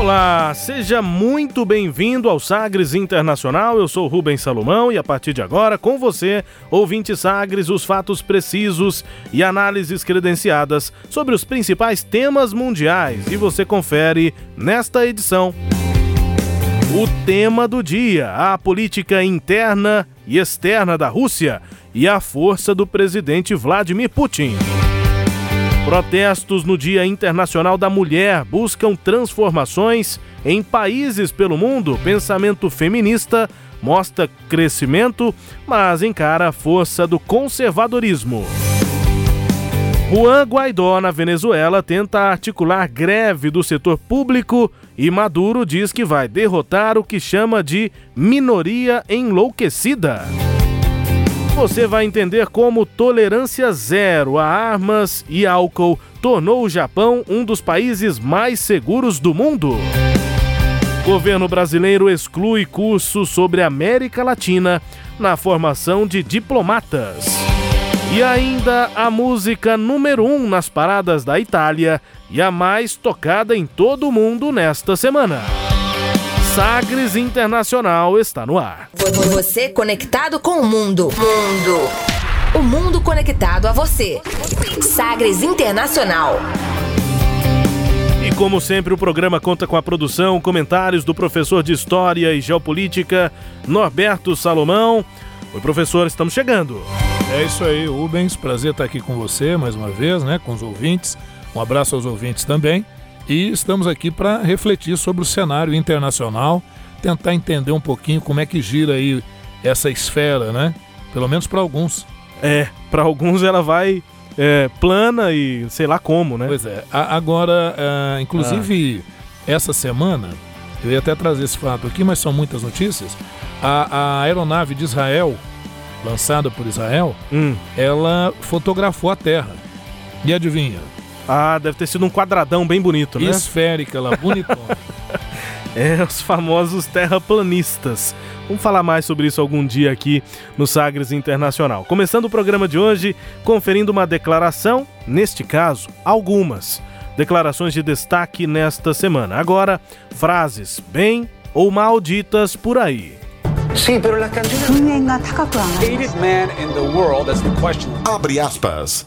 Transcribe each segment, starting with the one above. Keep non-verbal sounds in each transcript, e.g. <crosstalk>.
Olá, seja muito bem-vindo ao Sagres Internacional. Eu sou Rubens Salomão e a partir de agora, com você, ouvinte Sagres, os fatos precisos e análises credenciadas sobre os principais temas mundiais. E você confere nesta edição. O tema do dia: a política interna e externa da Rússia e a força do presidente Vladimir Putin. Protestos no Dia Internacional da Mulher buscam transformações em países pelo mundo. Pensamento feminista mostra crescimento, mas encara a força do conservadorismo. Juan Guaidó, na Venezuela, tenta articular greve do setor público e Maduro diz que vai derrotar o que chama de minoria enlouquecida você vai entender como tolerância zero a armas e álcool tornou o Japão um dos países mais seguros do mundo. Governo brasileiro exclui curso sobre América Latina na formação de diplomatas. E ainda a música número 1 um nas paradas da Itália e a mais tocada em todo o mundo nesta semana. Sagres Internacional está no ar. Você conectado com o mundo. Mundo. O mundo conectado a você. Sagres Internacional. E como sempre, o programa conta com a produção, comentários do professor de História e Geopolítica, Norberto Salomão. Oi, professor, estamos chegando. É isso aí, Rubens. Prazer estar aqui com você mais uma vez, né? Com os ouvintes. Um abraço aos ouvintes também. E estamos aqui para refletir sobre o cenário internacional, tentar entender um pouquinho como é que gira aí essa esfera, né? Pelo menos para alguns. É, para alguns ela vai é, plana e sei lá como, né? Pois é. A, agora, uh, inclusive, ah. essa semana, eu ia até trazer esse fato aqui, mas são muitas notícias. A, a aeronave de Israel, lançada por Israel, hum. ela fotografou a Terra. E adivinha? Ah, deve ter sido um quadradão bem bonito, né? Esférica lá, bonitona. <laughs> é, os famosos terraplanistas. Vamos falar mais sobre isso algum dia aqui no Sagres Internacional. Começando o programa de hoje, conferindo uma declaração, neste caso, algumas declarações de destaque nesta semana. Agora, frases bem ou mal ditas por aí. Sim, pero las canciones... Abre aspas.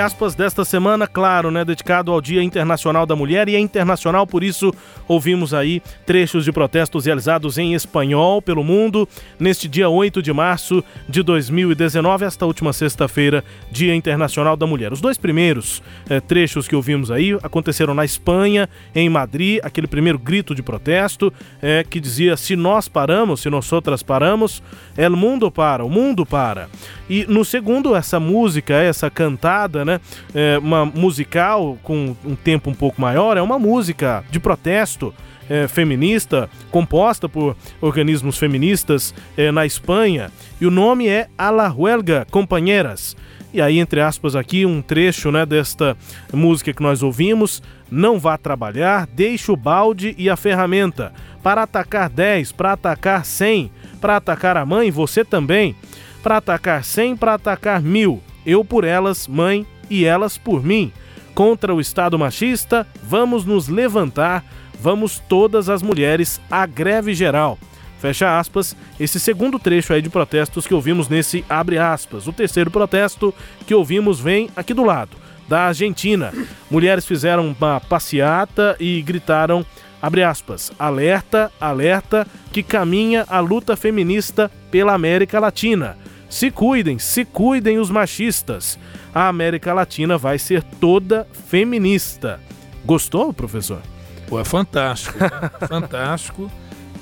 aspas desta semana, claro, né, dedicado ao Dia Internacional da Mulher e é internacional, por isso ouvimos aí trechos de protestos realizados em espanhol pelo mundo neste dia 8 de março de 2019, esta última sexta-feira, Dia Internacional da Mulher. Os dois primeiros é, trechos que ouvimos aí aconteceram na Espanha, em Madrid, aquele primeiro grito de protesto é, que dizia: se nós paramos, se nós outras paramos, el mundo para, o mundo para. E no segundo, essa música, essa cantada feminista, né? É, uma musical com um tempo um pouco maior, é uma música de protesto é, feminista, composta por organismos feministas é, na Espanha, e o nome é A la Huelga, Companheiras. E aí, entre aspas, aqui um trecho né, desta música que nós ouvimos. Não vá trabalhar, deixe o balde e a ferramenta. Para atacar 10, para atacar 100, para atacar a mãe, você também. Para atacar 100, para atacar mil. Eu por elas, mãe, e elas por mim. Contra o Estado machista, vamos nos levantar, vamos todas as mulheres à greve geral. Fecha aspas, esse segundo trecho aí de protestos que ouvimos nesse abre aspas. O terceiro protesto que ouvimos vem aqui do lado, da Argentina. Mulheres fizeram uma passeata e gritaram abre aspas, alerta, alerta, que caminha a luta feminista pela América Latina. Se cuidem, se cuidem os machistas. A América Latina vai ser toda feminista. Gostou, professor? Pô, é fantástico. <laughs> Fantástico.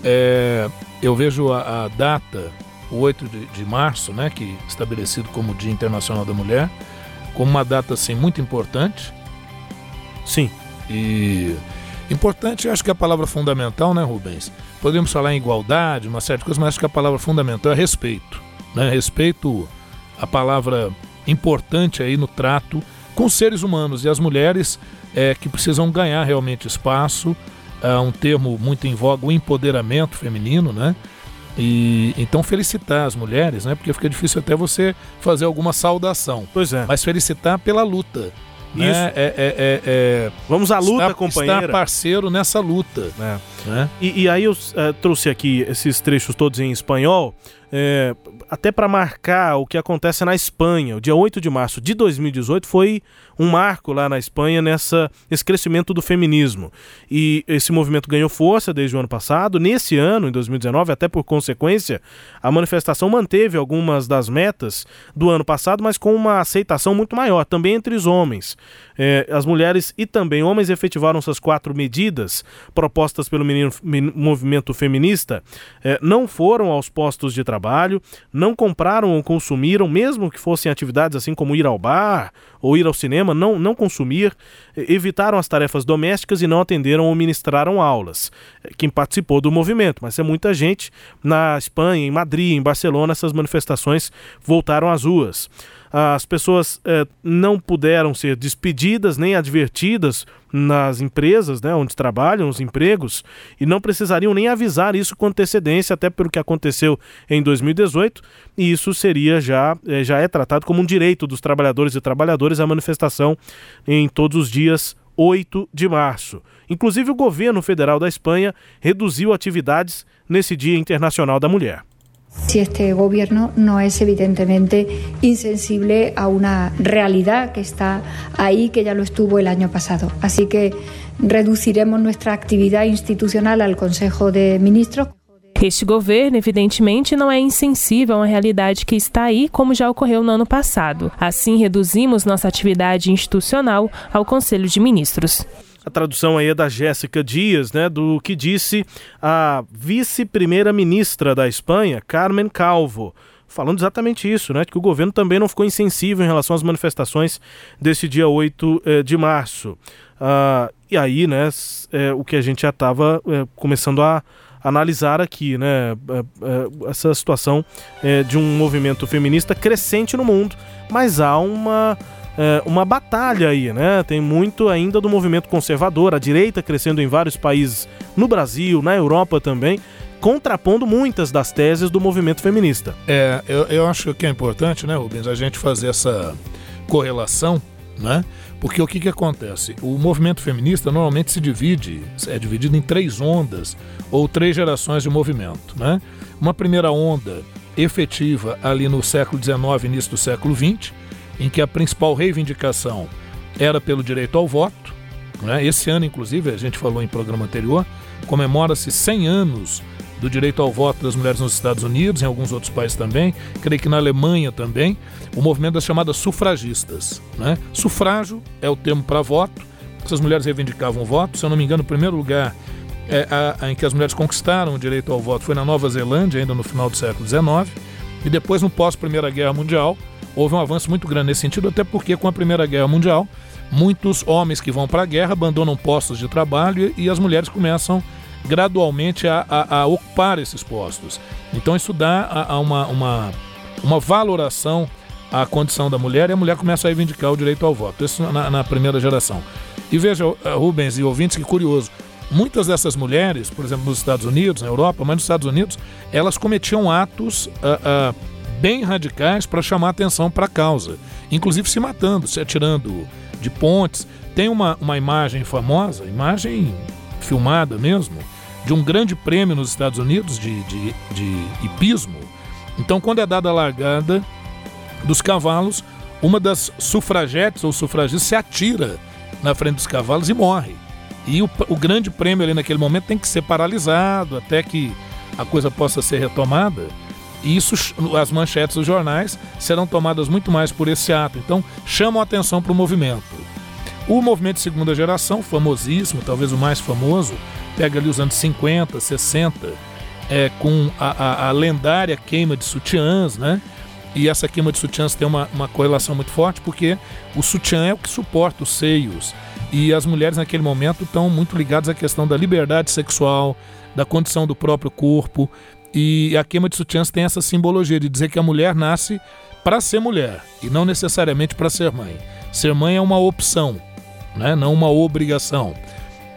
É, eu vejo a, a, data, o 8 de, de março, né, que é estabelecido como Dia Internacional da Mulher, como uma data assim muito importante. Sim. E importante, acho que a palavra fundamental, né, Rubens? Podemos falar em igualdade, uma série de coisas, mas acho que a palavra fundamental é respeito, né? Respeito, a palavra importante aí no trato com seres humanos e as mulheres é, que precisam ganhar realmente espaço uh, um termo muito em voga, o empoderamento feminino, né? E então felicitar as mulheres, né? Porque fica difícil até você fazer alguma saudação. Pois é. Mas felicitar pela luta. Né? Isso. Né? É, é, é, é, Vamos à luta, estar, companheira. Estar parceiro nessa luta. É. Né? E, e, aí eu é, trouxe aqui esses trechos todos em espanhol é, até para marcar o que acontece na Espanha. O dia 8 de março de 2018 foi um marco lá na Espanha nessa esse crescimento do feminismo. E esse movimento ganhou força desde o ano passado. Nesse ano, em 2019, até por consequência, a manifestação manteve algumas das metas do ano passado, mas com uma aceitação muito maior, também entre os homens. É, as mulheres e também homens efetivaram essas quatro medidas propostas pelo menino, movimento feminista, é, não foram aos postos de trabalho, não compraram ou consumiram, mesmo que fossem atividades assim como ir ao bar ou ir ao cinema, não, não consumir, evitaram as tarefas domésticas e não atenderam ou ministraram aulas. É, quem participou do movimento, mas é muita gente na Espanha, em Madrid, em Barcelona, essas manifestações voltaram às ruas as pessoas eh, não puderam ser despedidas nem advertidas nas empresas né, onde trabalham, os empregos, e não precisariam nem avisar isso com antecedência, até pelo que aconteceu em 2018, e isso seria já, eh, já é tratado como um direito dos trabalhadores e trabalhadoras a manifestação em todos os dias 8 de março. Inclusive, o governo federal da Espanha reduziu atividades nesse Dia Internacional da Mulher. Si este gobierno no es evidentemente insensible a una realidad que está ahí, que ya lo estuvo el año pasado. Así que reduciremos nuestra actividad institucional al Consejo de Ministros. Este governo, evidentemente, não é insensível a uma realidade que está aí, como já ocorreu no ano passado. Assim, reduzimos nossa atividade institucional ao Conselho de Ministros. A tradução aí é da Jéssica Dias, né, do que disse a vice-primeira-ministra da Espanha, Carmen Calvo falando exatamente isso, né? Que o governo também não ficou insensível em relação às manifestações desse dia 8 eh, de março. Ah, e aí, né, é, o que a gente já estava é, começando a analisar aqui, né? É, essa situação é, de um movimento feminista crescente no mundo, mas há uma é, uma batalha aí, né? Tem muito ainda do movimento conservador, a direita crescendo em vários países, no Brasil, na Europa também, contrapondo muitas das teses do movimento feminista. É, eu, eu acho que é importante, né, Rubens, a gente fazer essa correlação, né? Porque o que, que acontece? O movimento feminista normalmente se divide, é dividido em três ondas ou três gerações de movimento, né? Uma primeira onda efetiva ali no século XIX, início do século XX, em que a principal reivindicação era pelo direito ao voto. Né? Esse ano, inclusive, a gente falou em programa anterior, comemora-se 100 anos do direito ao voto das mulheres nos Estados Unidos, em alguns outros países também, creio que na Alemanha também, o movimento das chamadas sufragistas. Né? Sufrágio é o termo para voto, essas mulheres reivindicavam o voto, se eu não me engano, o primeiro lugar é, a, a, em que as mulheres conquistaram o direito ao voto foi na Nova Zelândia, ainda no final do século XIX, e depois, no pós-Primeira Guerra Mundial, houve um avanço muito grande nesse sentido, até porque com a Primeira Guerra Mundial, muitos homens que vão para a guerra abandonam postos de trabalho e as mulheres começam gradualmente a, a, a ocupar esses postos. Então isso dá a, a uma, uma, uma valoração à condição da mulher e a mulher começa a reivindicar o direito ao voto. Isso na, na primeira geração. E veja, eh, Rubens e ouvintes, que curioso. Muitas dessas mulheres, por exemplo, nos Estados Unidos, na Europa, mas nos Estados Unidos, elas cometiam atos uh, uh, bem radicais para chamar atenção para a causa, inclusive se matando, se atirando de pontes. Tem uma, uma imagem famosa, imagem filmada mesmo, de um grande prêmio nos Estados Unidos de, de, de hipismo. Então, quando é dada a largada dos cavalos, uma das sufragetes ou sufragistas se atira na frente dos cavalos e morre. E o, o grande prêmio ali naquele momento tem que ser paralisado até que a coisa possa ser retomada. E isso, as manchetes dos jornais serão tomadas muito mais por esse ato. Então, chamam a atenção para o movimento. O movimento de segunda geração, famosíssimo, talvez o mais famoso, pega ali os anos 50, 60, é, com a, a, a lendária queima de sutiãs, né? E essa queima de sutiãs tem uma, uma correlação muito forte, porque o sutiã é o que suporta os seios. E as mulheres naquele momento estão muito ligadas à questão da liberdade sexual, da condição do próprio corpo. E a queima de sutiãs tem essa simbologia de dizer que a mulher nasce para ser mulher e não necessariamente para ser mãe. Ser mãe é uma opção, né? não uma obrigação.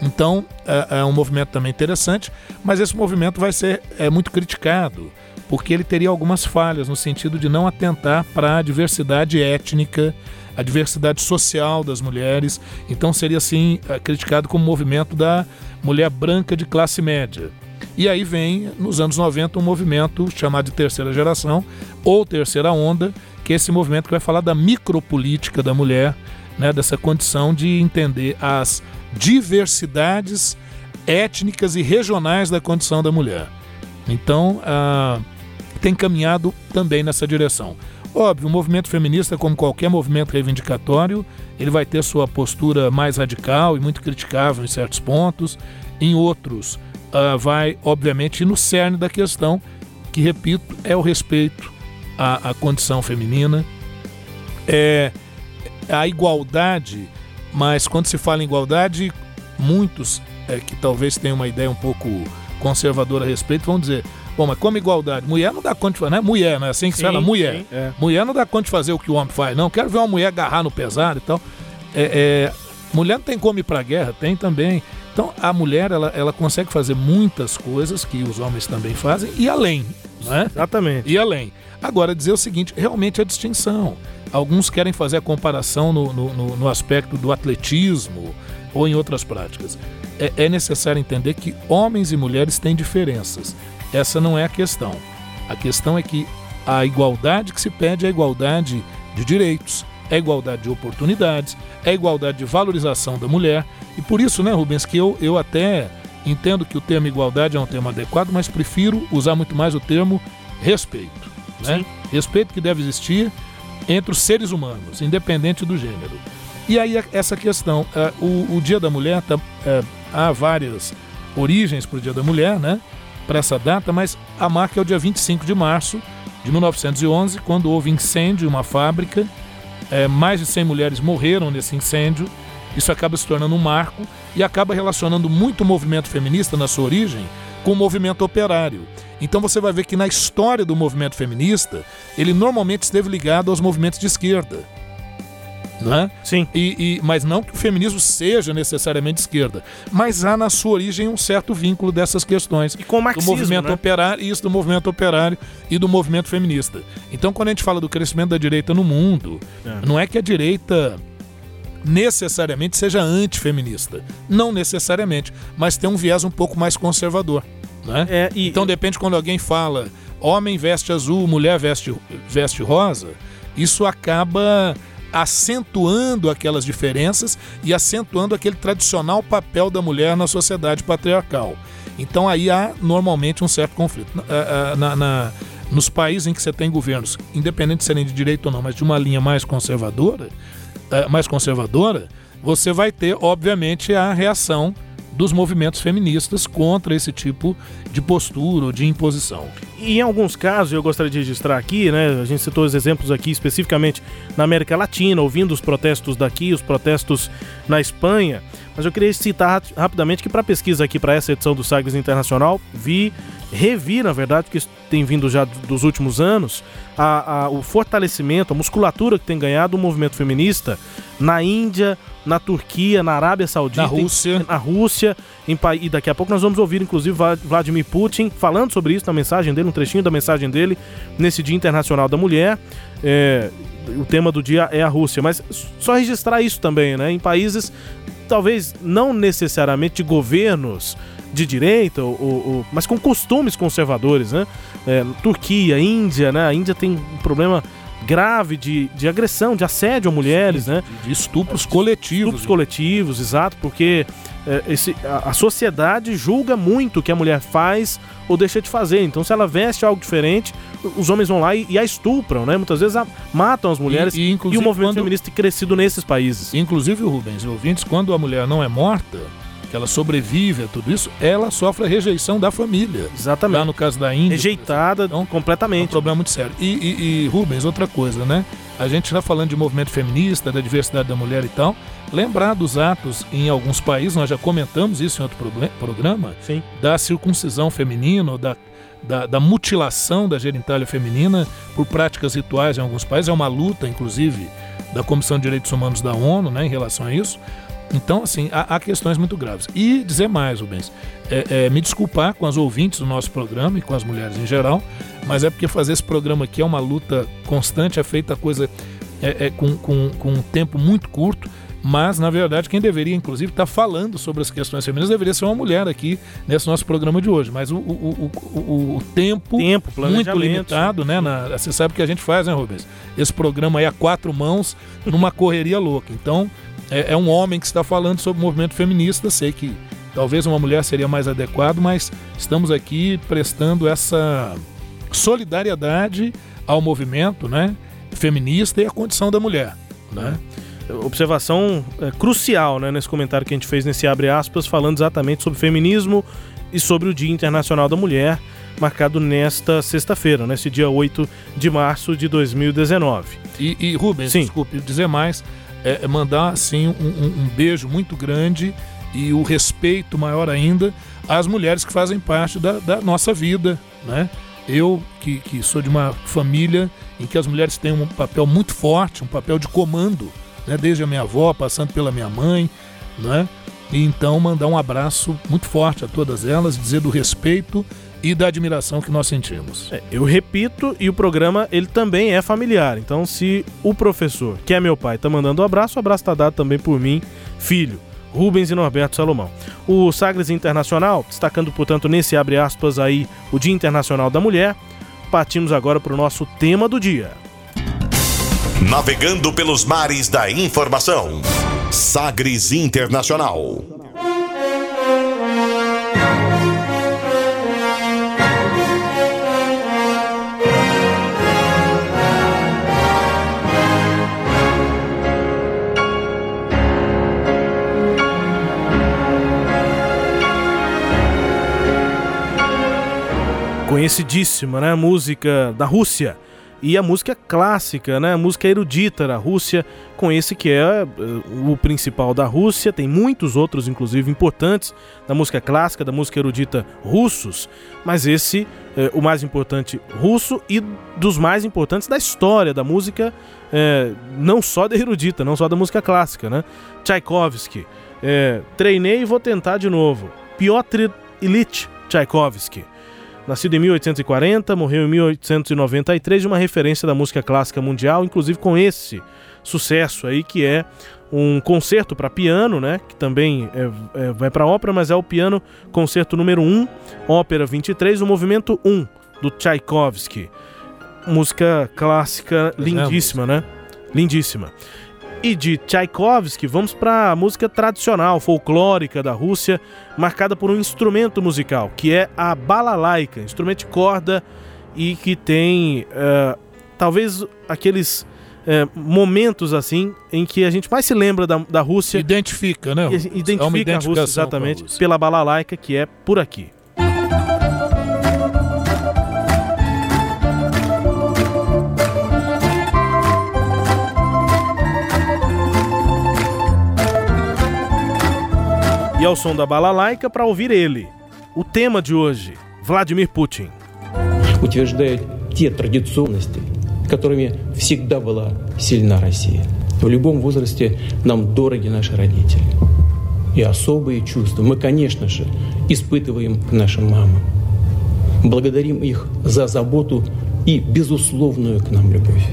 Então é, é, um movimento também interessante, mas esse movimento vai ser é, muito criticado porque ele teria algumas falhas no sentido de não atentar para a diversidade étnica, a diversidade social das mulheres. Então seria assim é, criticado como movimento da mulher branca de classe média. E aí vem, nos anos 90, um movimento chamado de terceira geração ou terceira onda, que é esse movimento que vai falar da micropolítica da mulher, né, dessa condição de entender as diversidades étnicas e regionais da condição da mulher. Então, ah, tem caminhado também nessa direção. Óbvio, o movimento feminista, como qualquer movimento reivindicatório, ele vai ter sua postura mais radical e muito criticável em certos pontos, em outros uh, vai, obviamente, no cerne da questão, que, repito, é o respeito à, à condição feminina, é a igualdade, mas quando se fala em igualdade, muitos é, que talvez tenham uma ideia um pouco conservadora a respeito vão dizer Bom, mas como igualdade? Mulher não dá conta de fazer, né? Mulher, não é assim que sim, se fala? Mulher. Sim, é. Mulher não dá conta de fazer o que o homem faz, não. Quero ver uma mulher agarrar no pesado e tal. É, é, mulher não tem como ir pra guerra? Tem também. Então, a mulher, ela, ela consegue fazer muitas coisas que os homens também fazem e além, né? Exatamente. E além. Agora, dizer o seguinte, realmente a distinção. Alguns querem fazer a comparação no, no, no aspecto do atletismo ou em outras práticas. É, é necessário entender que homens e mulheres têm diferenças. Essa não é a questão. A questão é que a igualdade que se pede é a igualdade de direitos, é igualdade de oportunidades, é igualdade de valorização da mulher. E por isso, né, Rubens, que eu, eu até entendo que o termo igualdade é um termo adequado, mas prefiro usar muito mais o termo respeito. Né? Respeito que deve existir entre os seres humanos, independente do gênero. E aí essa questão, uh, o, o, Dia da Mulher, tá, uh, há várias origens para o Dia da Mulher, né? Para essa data, mas a marca é o dia 25 de março de 1911, quando houve incêndio em uma fábrica. Uh, mais de 100 mulheres morreram nesse incêndio. Isso acaba se tornando um marco e acaba relacionando muito o movimento feminista na sua origem com o movimento operário. Então você vai ver que na história do movimento feminista, ele normalmente esteve ligado aos movimentos de esquerda. Né? Sim. E, e, mas não que o feminismo seja necessariamente de esquerda, mas há na sua origem um certo vínculo dessas questões e com o marxismo, do movimento né? operário, isso do movimento operário e do movimento feminista. Então, quando a gente fala do crescimento da direita no mundo, é. não é que a direita necessariamente seja antifeminista, não necessariamente, mas tem um viés um pouco mais conservador. Né? É, e, então depende quando alguém fala homem veste azul, mulher veste, veste rosa, isso acaba acentuando aquelas diferenças e acentuando aquele tradicional papel da mulher na sociedade patriarcal. Então aí há normalmente um certo conflito. Na, na, na, nos países em que você tem governos, independente de serem de direita ou não, mas de uma linha mais conservadora, é, mais conservadora, você vai ter, obviamente, a reação dos movimentos feministas contra esse tipo de postura ou de imposição. E em alguns casos, eu gostaria de registrar aqui, né? A gente citou os exemplos aqui especificamente na América Latina, ouvindo os protestos daqui, os protestos na Espanha. Mas eu queria citar rapidamente que para pesquisa aqui para essa edição do Sagres Internacional, vi, revi, na verdade, que tem vindo já dos últimos anos, a, a, o fortalecimento, a musculatura que tem ganhado o movimento feminista na Índia, na Turquia, na Arábia Saudita, na Rússia, em, na Rússia, em, e daqui a pouco nós vamos ouvir inclusive Vladimir Putin falando sobre isso na mensagem dele, um trechinho da mensagem dele nesse Dia Internacional da Mulher. É, o tema do dia é a Rússia, mas só registrar isso também, né? Em países talvez não necessariamente de governos de direita, ou, ou, mas com costumes conservadores, né? É, Turquia, Índia, né? A Índia tem um problema grave de, de agressão, de assédio a mulheres, Sim, né? De estupros coletivos. Estupros coletivos, exato, porque é, esse, a, a, sociedade julga muito o que a mulher faz ou deixa de fazer. Então, se ela veste algo diferente, os homens vão lá e, e a estupram, né? Muitas vezes a, matam as mulheres. E, e, e o movimento quando, feminista tem crescido nesses países. Inclusive, Rubens, ouvintes, quando a mulher não é morta, que ela sobrevive a tudo isso, ela sofre a rejeição da família. Exatamente. Lá no caso da Índia. Rejeitada então, completamente. É um problema muito sério. E, e, e Rubens, outra coisa, né? A gente está falando de movimento feminista, da diversidade da mulher e tal. Lembrar dos atos em alguns países, nós já comentamos isso em outro programa, Sim. da circuncisão feminina, da, da, da, mutilação da genitália feminina por práticas rituais em alguns países. É uma luta, inclusive, da Comissão de Direitos Humanos da ONU né, em relação a isso. Então, assim, há, há, questões muito graves. E dizer mais, Rubens, é, é, me desculpar com as ouvintes do nosso programa e com as mulheres em geral, mas é porque fazer esse programa aqui é uma luta constante, é feita coisa é, é com, com, com um tempo muito curto. Mas, na verdade, quem deveria, inclusive, estar tá falando sobre as questões femininas deveria ser uma mulher aqui nesse nosso programa de hoje. Mas o, o, o, o tempo, tempo muito limitado, né? Na, você sabe o que a gente faz, né, Rubens? Esse programa aí a quatro mãos, numa correria louca. Então, é, é um homem que está falando sobre o movimento feminista. Sei que talvez uma mulher seria mais adequado, mas estamos aqui prestando essa solidariedade ao movimento né, feminista e à condição da mulher. Né? É. Observação é, crucial né, nesse comentário que a gente fez nesse abre aspas, falando exatamente sobre feminismo e sobre o Dia Internacional da Mulher, marcado nesta sexta-feira, nesse dia 8 de março de 2019. E, e Rubens, Sim. desculpe dizer mais, é, é, mandar assim um, um, um beijo muito grande e o respeito maior ainda às mulheres que fazem parte da, da nossa vida, né? Eu, que, que, sou de uma família em que as mulheres têm um papel muito forte, um papel de comando, né? desde a minha avó, passando pela minha mãe, né? E então mandar um abraço muito forte a todas elas, dizer do respeito e da admiração que nós sentimos. É, eu repito, e o programa ele também é familiar. Então, se o professor, que é meu pai, tá mandando um abraço, o abraço tá dado também por mim, filho. Rubens e Norberto Salomão. O Sagres Internacional, destacando, portanto, nesse abre aspas aí o Dia Internacional da Mulher, partimos agora para o nosso tema do dia. Navegando pelos mares da informação. Sagres Internacional. Conhecidíssima, né? Música da Rússia. E a música clássica, né? A música erudita da Rússia, com esse que é uh, o principal da Rússia. Tem muitos outros, inclusive, importantes da música clássica, da música erudita russos. Mas esse, uh, o mais importante russo e dos mais importantes da história da música, uh, não só da erudita, não só da música clássica, né? Tchaikovsky. treinei e vou tentar de novo. Piotr Ilyich Tchaikovsky. Nascido em 1840, morreu em 1893, uma referência da música clássica mundial, inclusive com esse sucesso aí que é um concerto para piano, né? Que também é, é, vai para ópera, mas é o piano concerto número 1, ópera 23, o movimento 1 do Tchaikovsky. Música clássica lindíssima, né? Lindíssima. E de Tchaikovsky, vamos para a música tradicional, folclórica da Rússia, marcada por um instrumento musical, que é a balalaika, instrumento de corda e que tem uh, talvez aqueles é, momentos assim em que a gente mais se lembra da, da Rússia. Identifica, né? Identifica é a Rússia exatamente a Rússia. pela balalaica que é por aqui. E ao som da balalaica para ouvir ele. O tema de hoje, Vladimir Putin. Утверждает те традиционности, которыми всегда была сильна Россия. В любом возрасте нам дороги наши родители. И особые чувства мы, конечно же, испытываем к нашим мамам. Благодарим их за заботу и безусловную к нам любовь.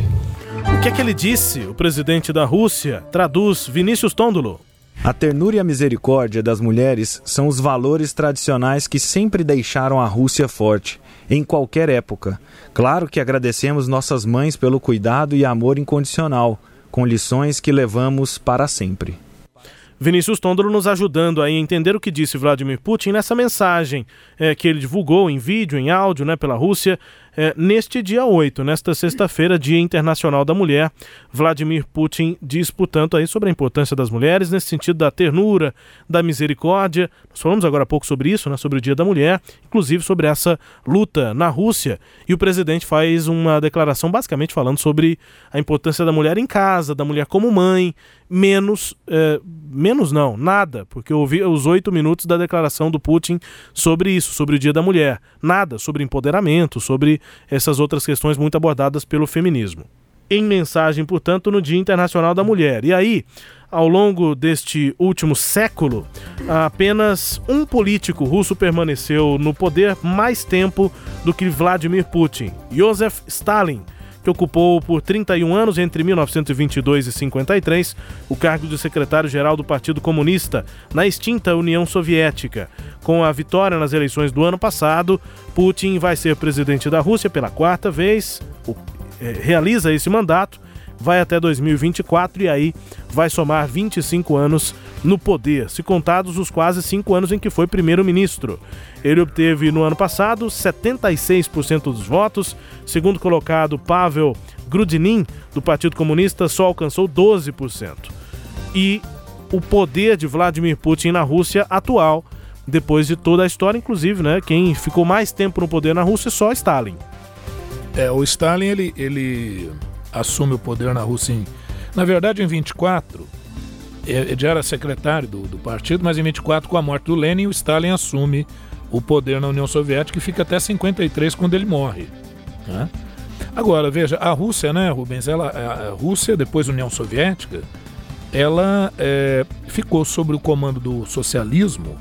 O que é que ele disse, o presidente da Rússia? Traduz Vinícius Tôndolo. A ternura e a misericórdia das mulheres são os valores tradicionais que sempre deixaram a Rússia forte em qualquer época. Claro que agradecemos nossas mães pelo cuidado e amor incondicional, com lições que levamos para sempre. Vinícius Tondolo nos ajudando a entender o que disse Vladimir Putin nessa mensagem é, que ele divulgou em vídeo, em áudio, né, pela Rússia, é, neste dia 8, nesta sexta-feira, Dia Internacional da Mulher, Vladimir Putin diz, portanto, aí sobre a importância das mulheres, nesse sentido da ternura, da misericórdia. Nós falamos agora há pouco sobre isso, né, sobre o Dia da Mulher, inclusive sobre essa luta na Rússia. E o presidente faz uma declaração basicamente falando sobre a importância da mulher em casa, da mulher como mãe, menos, é, menos não, nada, porque eu ouvi os oito minutos da declaração do Putin sobre isso, sobre o Dia da Mulher. Nada sobre empoderamento, sobre essas outras questões muito abordadas pelo feminismo. Em mensagem, portanto, no Dia Internacional da Mulher. E aí, ao longo deste último século, apenas um político russo permaneceu no poder mais tempo do que Vladimir Putin, Joseph Stalin que ocupou por 31 anos entre 1922 e 53 o cargo de secretário-geral do Partido Comunista na extinta União Soviética. Com a vitória nas eleições do ano passado, Putin vai ser presidente da Rússia pela quarta vez, é, realiza esse mandato vai até 2024 e aí vai somar 25 anos no poder, se contados os quase cinco anos em que foi primeiro-ministro. Ele obteve no ano passado 76% dos votos, segundo colocado Pavel Grudinin, do Partido Comunista, só alcançou 12%. E o poder de Vladimir Putin na Rússia atual, depois de toda a história, inclusive, né, quem ficou mais tempo no poder na Rússia é só Stalin. É, o Stalin ele, ele assume o poder na Rússia em, na verdade em 24 ele já era secretário do, do, partido, mas em 24 com a morte do Lenin o Stalin assume o poder na União Soviética e fica até 53 quando ele morre. Né? Agora veja a Rússia, né, Rubens? Ela, a Rússia depois União Soviética, ela é, ficou sob o comando do socialismo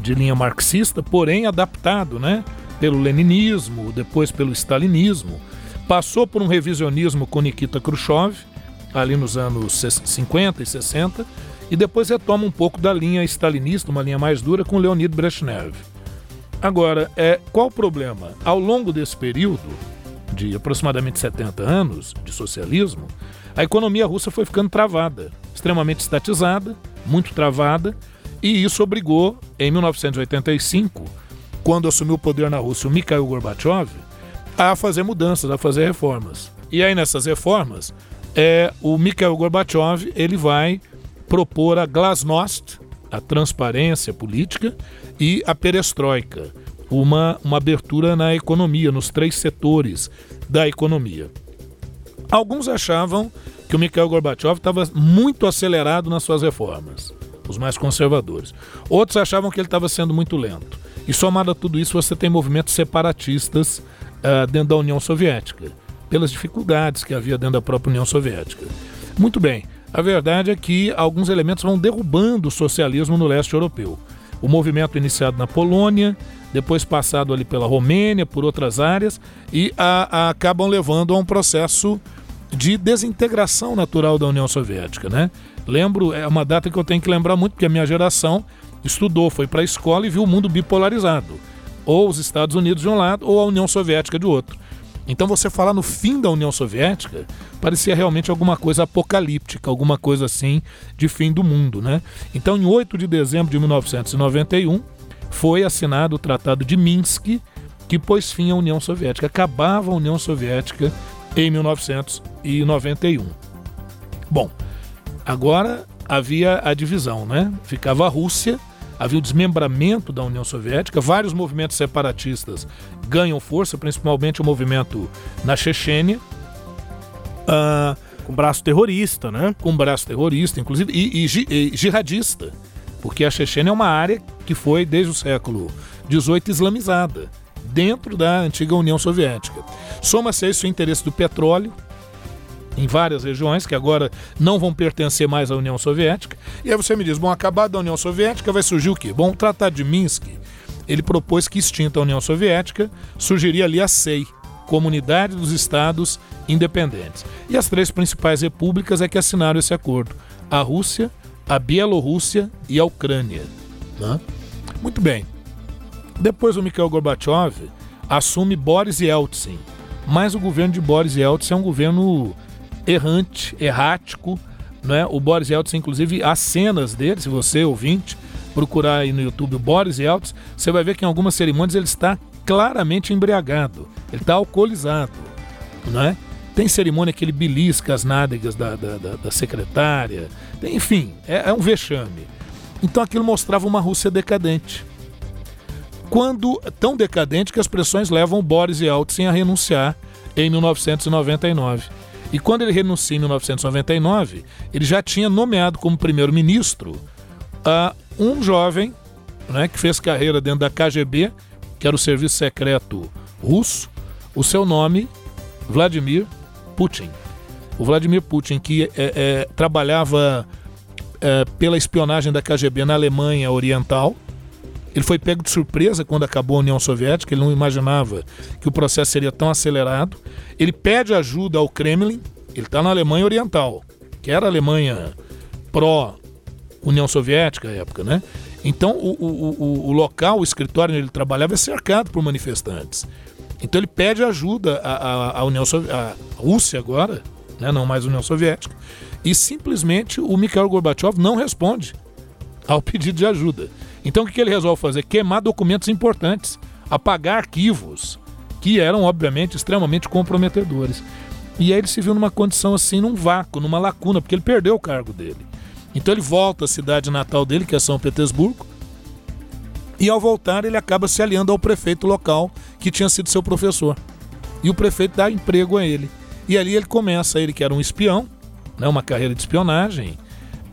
de linha marxista, porém adaptado, né, pelo leninismo, depois pelo stalinismo passou por um revisionismo com Nikita Khrushchev, ali nos anos 50 e 60, e depois retoma um pouco da linha stalinista, uma linha mais dura, com Leonid Brezhnev. Agora, é, qual o problema? Ao longo desse período, de aproximadamente 70 anos de socialismo, a economia russa foi ficando travada, extremamente estatizada, muito travada, e isso obrigou, em 1985, quando assumiu o poder na Rússia o Mikhail Gorbachev, a fazer mudanças, a fazer reformas. E aí nessas reformas, é, o Mikhail Gorbachev ele vai propor a glasnost, a transparência política, e a perestroika, uma, uma abertura na economia, nos três setores da economia. Alguns achavam que o Mikhail Gorbachev estava muito acelerado nas suas reformas, os mais conservadores. Outros achavam que ele estava sendo muito lento. E somado a tudo isso, você tem movimentos separatistas uh, dentro da União Soviética, pelas dificuldades que havia dentro da própria União Soviética. Muito bem, a verdade é que alguns elementos vão derrubando o socialismo no leste europeu. O movimento iniciado na Polônia, depois passado ali pela Romênia, por outras áreas, e a, a, acabam levando a um processo de desintegração natural da União Soviética, né? Lembro, é uma data que eu tenho que lembrar muito, porque a minha geração estudou, foi para a escola e viu o mundo bipolarizado ou os Estados Unidos de um lado ou a União Soviética de outro. Então você falar no fim da União Soviética parecia realmente alguma coisa apocalíptica, alguma coisa assim de fim do mundo, né? Então em 8 de dezembro de 1991 foi assinado o Tratado de Minsk, que pôs fim à União Soviética, acabava a União Soviética em 1991. Bom, agora havia a divisão, né? Ficava a Rússia, havia o desmembramento da União Soviética, vários movimentos separatistas ganham força, principalmente o movimento na Chechênia. Uh, com braço terrorista, né? Com braço terrorista, inclusive, e, e, e jihadista, porque a Chechênia é uma área que foi, desde o século XVIII, islamizada, dentro da antiga União Soviética. Soma-se a isso o interesse do petróleo, em várias regiões que agora não vão pertencer mais à União Soviética. E aí você me diz, bom, acabado da União Soviética vai surgir o quê? Bom, o Tratado de Minsk, ele propôs que extinta a União Soviética, surgiria ali a SEI, Comunidade dos Estados Independentes. E as três principais repúblicas é que assinaram esse acordo: a Rússia, a Bielorrússia e a Ucrânia. Né? Muito bem. Depois o Mikhail Gorbachev assume Boris Yeltsin, mas o governo de Boris Yeltsin é um governo errante, errático. Né? O Boris Yeltsin, inclusive, as cenas dele, se você ouvinte procurar aí no YouTube o Boris Yeltsin, você vai ver que em algumas cerimônias ele está claramente embriagado, ele está alcoolizado. Né? Tem cerimônia que ele belisca as nádegas da, da, da, da secretária, tem, enfim, é, é um vexame. Então aquilo mostrava uma Rússia decadente. Quando tão decadente que as pressões levam Boris Yeltsin a renunciar em 1999. E quando ele renuncia em 1999, ele já tinha nomeado como primeiro-ministro uh, um jovem né, que fez carreira dentro da KGB, que era o serviço secreto russo, o seu nome, Vladimir Putin. O Vladimir Putin, que é, é, trabalhava é, pela espionagem da KGB na Alemanha Oriental, ele foi pego de surpresa quando acabou a União Soviética, ele não imaginava que o processo seria tão acelerado. Ele pede ajuda ao Kremlin, ele está na Alemanha Oriental, que era a Alemanha pró-União Soviética à época, né? Então o, o, o, local, o escritório onde ele trabalhava é cercado por manifestantes. Então ele pede ajuda à União à Rússia agora, né? não mais União Soviética, e simplesmente o Mikhail Gorbachev não responde ao pedido de ajuda. Então o que ele resolve fazer? Queimar documentos importantes, apagar arquivos que eram, obviamente, extremamente comprometedores. E aí ele se viu numa condição assim, num vácuo, numa lacuna, porque ele perdeu o cargo dele. Então ele volta à cidade natal dele, que é São Petersburgo, e ao voltar ele acaba se aliando ao prefeito local, que tinha sido seu professor. E o prefeito dá emprego a ele. E ali ele começa, ele que era um espião, né, uma carreira de espionagem,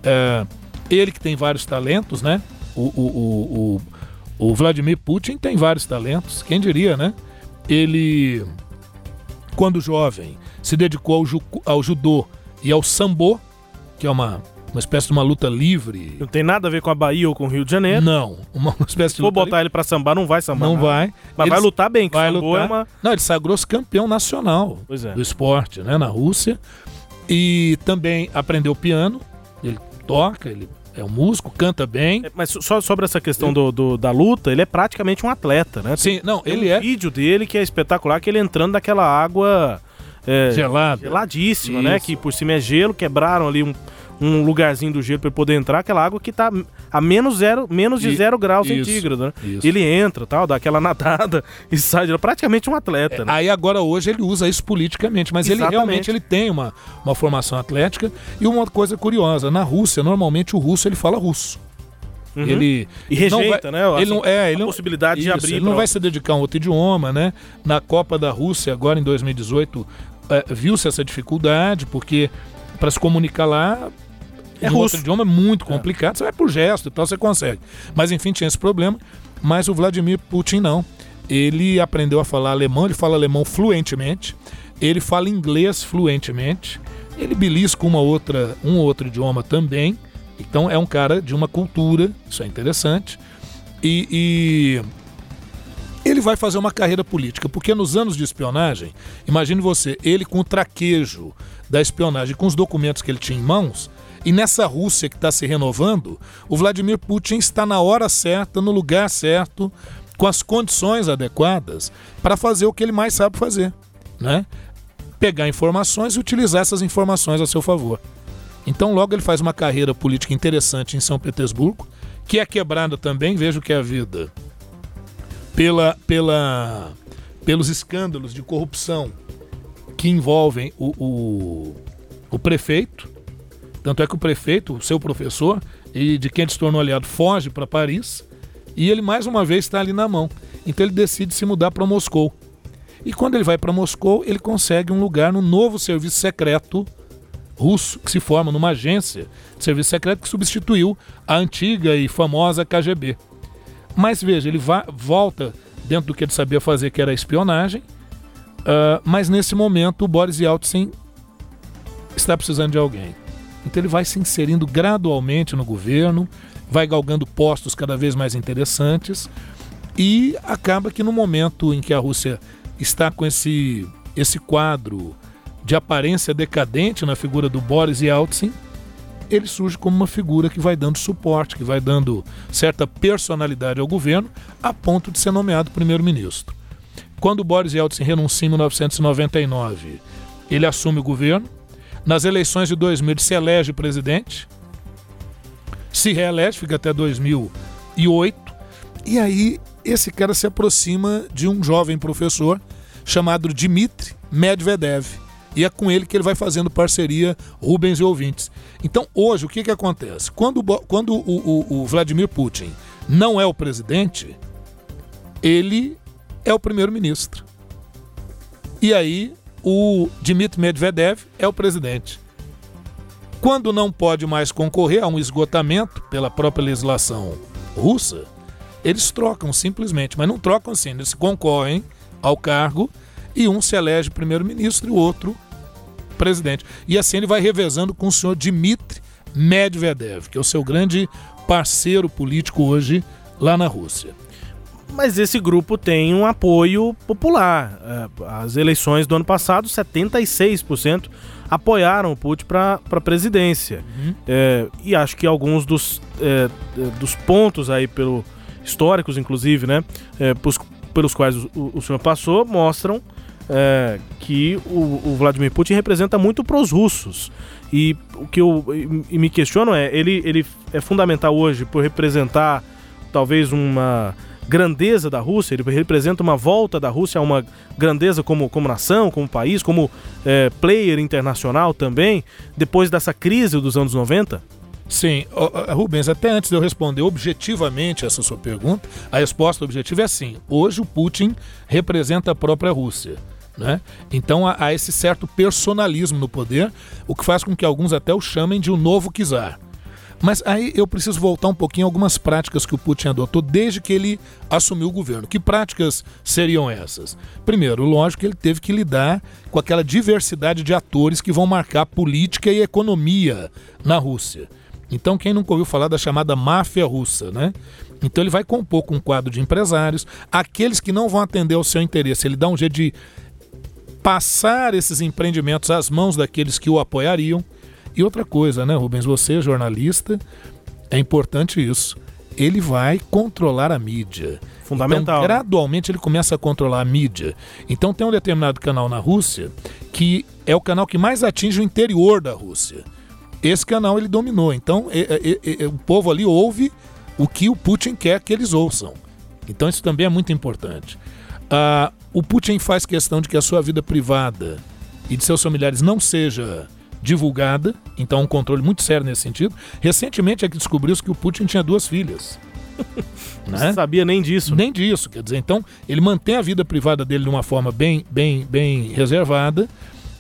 é, ele que tem vários talentos, né? O, o, o, o, Vladimir Putin tem vários talentos, quem diria, né? Ele, quando jovem, se dedicou ao, ju, ao judô e ao sambo, que é uma, uma espécie de uma luta livre. Não tem nada a ver com a Bahia ou com o Rio de Janeiro. Não, uma, uma espécie de Se for botar livre. ele para sambar, não vai sambar. Não nada. vai. Mas ele vai lutar bem, que vai lutar. É uma... Não, ele sagrou-se campeão nacional é. do esporte, né, na Rússia. E também aprendeu piano. Ele toca, ele é um músico, canta bem. É, mas só sobre essa questão do, do, da luta, ele é praticamente um atleta, né? Sim, não, Tem ele um é. vídeo dele que é espetacular, que ele entrando naquela água é, gelada. geladíssima, né? Isso. né? Que por cima é gelo, quebraram ali um, um lugarzinho do gelo para poder entrar, aquela água que tá a menos, zero, menos de zero graus centígrados, né? Isso. Ele entra, tal, dá aquela <laughs> nadada e sai de lá, praticamente um atleta. É, né? Aí agora hoje ele usa isso politicamente, mas Exatamente. ele realmente ele tem uma, uma formação atlética. E uma coisa curiosa, na Rússia, normalmente o russo ele fala russo. Uhum. Ele e rejeita, vai, né? Assim, ele não é, ele a possibilidade isso, de abrir. Ele não vai se dedicar a um outro idioma, né? Na Copa da Rússia agora em 2018 é, viu-se essa dificuldade porque para se comunicar lá é russo. outro idioma é muito complicado, é. você vai por gesto e tal, você consegue. Mas enfim, tinha esse problema. Mas o Vladimir Putin não. Ele aprendeu a falar alemão, ele fala alemão fluentemente, ele fala inglês fluentemente, ele belisca uma outra, um outro idioma também. Então é um cara de uma cultura, isso é interessante. E, e ele vai fazer uma carreira política, porque nos anos de espionagem, imagine você, ele com o traquejo da espionagem, com os documentos que ele tinha em mãos, e nessa Rússia que está se renovando, o Vladimir Putin está na hora certa, no lugar certo, com as condições adequadas para fazer o que ele mais sabe fazer, né? Pegar informações e utilizar essas informações a seu favor. Então, logo ele faz uma carreira política interessante em São Petersburgo, que é quebrada também, vejo que é a vida, pela, pela, pelos escândalos de corrupção que envolvem o, o, o prefeito, tanto é que o prefeito, o seu professor, e de quem ele se tornou aliado, foge para Paris, e ele mais uma vez está ali na mão. Então ele decide se mudar para Moscou. E quando ele vai para Moscou, ele consegue um lugar no novo serviço secreto russo, que se forma numa agência de serviço secreto que substituiu a antiga e famosa KGB. Mas veja, ele volta dentro do que ele sabia fazer, que era espionagem, uh, mas nesse momento o Boris Yeltsin está precisando de alguém. Então ele vai se inserindo gradualmente no governo, vai galgando postos cada vez mais interessantes e acaba que no momento em que a Rússia está com esse, esse quadro de aparência decadente na figura do Boris Yeltsin, ele surge como uma figura que vai dando suporte, que vai dando certa personalidade ao governo, a ponto de ser nomeado primeiro-ministro. Quando Boris Yeltsin renuncia em 1999, ele assume o governo. Nas eleições de 2000, ele se elege presidente, se reelege, fica até 2008, e aí esse cara se aproxima de um jovem professor chamado Dmitry Medvedev. E é com ele que ele vai fazendo parceria Rubens e ouvintes. Então, hoje, o que, que acontece? Quando, quando o, o, o Vladimir Putin não é o presidente, ele é o primeiro-ministro. E aí, o Dmitry Medvedev é o presidente. Quando não pode mais concorrer a um esgotamento pela própria legislação russa, eles trocam simplesmente, mas não trocam assim, eles concorrem ao cargo e um se elege primeiro-ministro e o outro presidente. E assim ele vai revezando com o senhor Dmitry Medvedev, que é o seu grande parceiro político hoje lá na Rússia. Mas esse grupo tem um apoio popular. É, as eleições do ano passado, 76% apoiaram o Putin para a presidência. Uhum. É, e acho que alguns dos, é, dos pontos aí pelo históricos, inclusive, né, é, pelos quais o, o senhor passou, mostram é, que o, o, Vladimir Putin representa muito para os russos. E o que eu e me questiono é, ele, ele é fundamental hoje por representar talvez uma grandeza da Rússia, ele representa uma volta da Rússia a uma grandeza como, como nação, como país, como é, player internacional também, depois dessa crise dos anos 90? Sim, Rubens, até antes de eu responder objetivamente essa sua pergunta, a resposta objetiva é sim. Hoje o Putin representa a própria Rússia. Né? Então há, há esse certo personalismo no poder, o que faz com que alguns até o chamem de o um novo czar. Mas aí eu preciso voltar um pouquinho a algumas práticas que o Putin adotou desde que ele assumiu o governo. Que práticas seriam essas? Primeiro, lógico que ele teve que lidar com aquela diversidade de atores que vão marcar política e economia na Rússia. Então, quem nunca ouviu falar da chamada máfia russa, né? Então, ele vai compor com um quadro de empresários, aqueles que não vão atender ao seu interesse. Ele dá um jeito de passar esses empreendimentos às mãos daqueles que o apoiariam. E outra coisa, né, Rubens? Você, jornalista, é importante isso. Ele vai controlar a mídia. Fundamental. Então, gradualmente ele começa a controlar a mídia. Então tem um determinado canal na Rússia que é o canal que mais atinge o interior da Rússia. Esse canal ele dominou. Então é, é, é, o povo ali ouve o que o Putin quer que eles ouçam. Então isso também é muito importante. Ah, o Putin faz questão de que a sua vida privada e de seus familiares não seja divulgada, então um controle muito sério nesse sentido. Recentemente é que descobriu-se que o Putin tinha duas filhas. <laughs> né? Não sabia nem disso. Nem disso, quer dizer, então ele mantém a vida privada dele de uma forma bem, bem, bem reservada.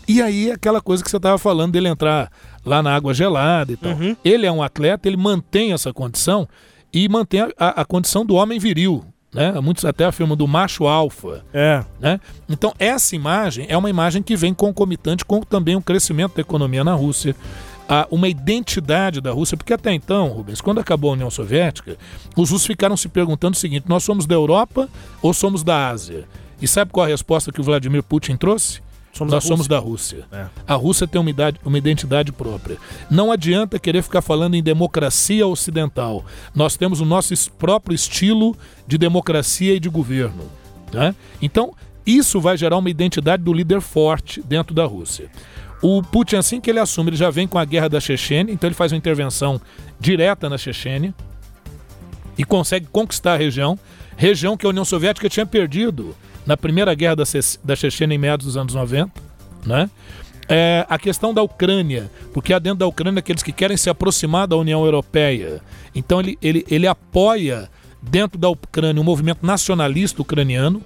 E aí aquela coisa que você estava falando dele entrar lá na água gelada e tal. Uhum. Ele é um atleta, ele mantém essa condição e mantém a, a, a condição do homem viril, né? Muitos até afirmam do macho alfa. É. Né? Então, essa imagem é uma imagem que vem concomitante com também o crescimento da economia na Rússia. Há uma identidade da Rússia, porque até então, Rubens, quando acabou a União Soviética, os russos ficaram se perguntando o seguinte: nós somos da Europa ou somos da Ásia? E sabe qual a resposta que o Vladimir Putin trouxe? Somos Nós somos da Rússia. É. A Rússia tem uma, idade, uma identidade própria. Não adianta querer ficar falando em democracia ocidental. Nós temos o nosso próprio estilo de democracia e de governo. Né? Então, isso vai gerar uma identidade do líder forte dentro da Rússia. O Putin, assim que ele assume, ele já vem com a guerra da Chechênia, então ele faz uma intervenção direta na Chechênia e consegue conquistar a região, região que a União Soviética tinha perdido na primeira guerra da, da Chechênia em meados dos anos 90. né? É a questão da Ucrânia, porque há dentro da Ucrânia aqueles que querem se aproximar da União Europeia. Então ele, ele, ele apoia dentro da Ucrânia um movimento nacionalista ucraniano.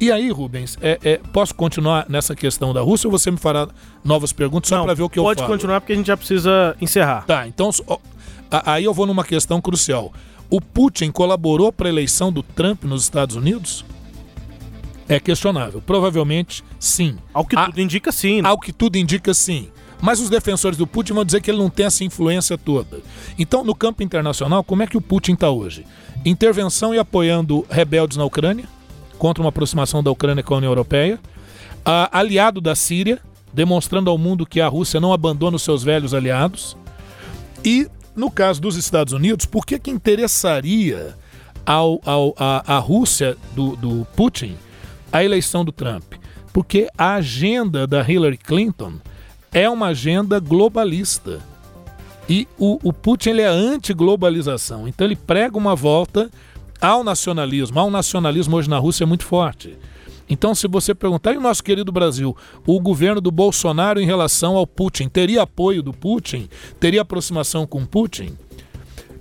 E aí, Rubens, é, é, posso continuar nessa questão da Rússia ou você me fará novas perguntas só para ver o que eu falo? Pode continuar porque a gente já precisa encerrar. Tá, então aí eu vou numa questão crucial. O Putin colaborou para a eleição do Trump nos Estados Unidos? É questionável. Provavelmente sim. Ao que a, tudo indica sim. Né? Ao que tudo indica sim. Mas os defensores do Putin vão dizer que ele não tem essa influência toda. Então, no campo internacional, como é que o Putin está hoje? Intervenção e apoiando rebeldes na Ucrânia, contra uma aproximação da Ucrânia com a União Europeia. aliado da Síria, demonstrando ao mundo que a Rússia não abandona os seus velhos aliados. E, no caso dos Estados Unidos, por que, que interessaria ao, ao, a, a Rússia do, do Putin a eleição do Trump? Porque a agenda da Hillary Clinton é uma agenda globalista. E o, o Putin ele é anti-globalização. Então ele prega uma volta ao nacionalismo. Há um nacionalismo hoje na Rússia muito forte. Então, se você perguntar, e o nosso querido Brasil, o governo do Bolsonaro em relação ao Putin, teria apoio do Putin? Teria aproximação com Putin?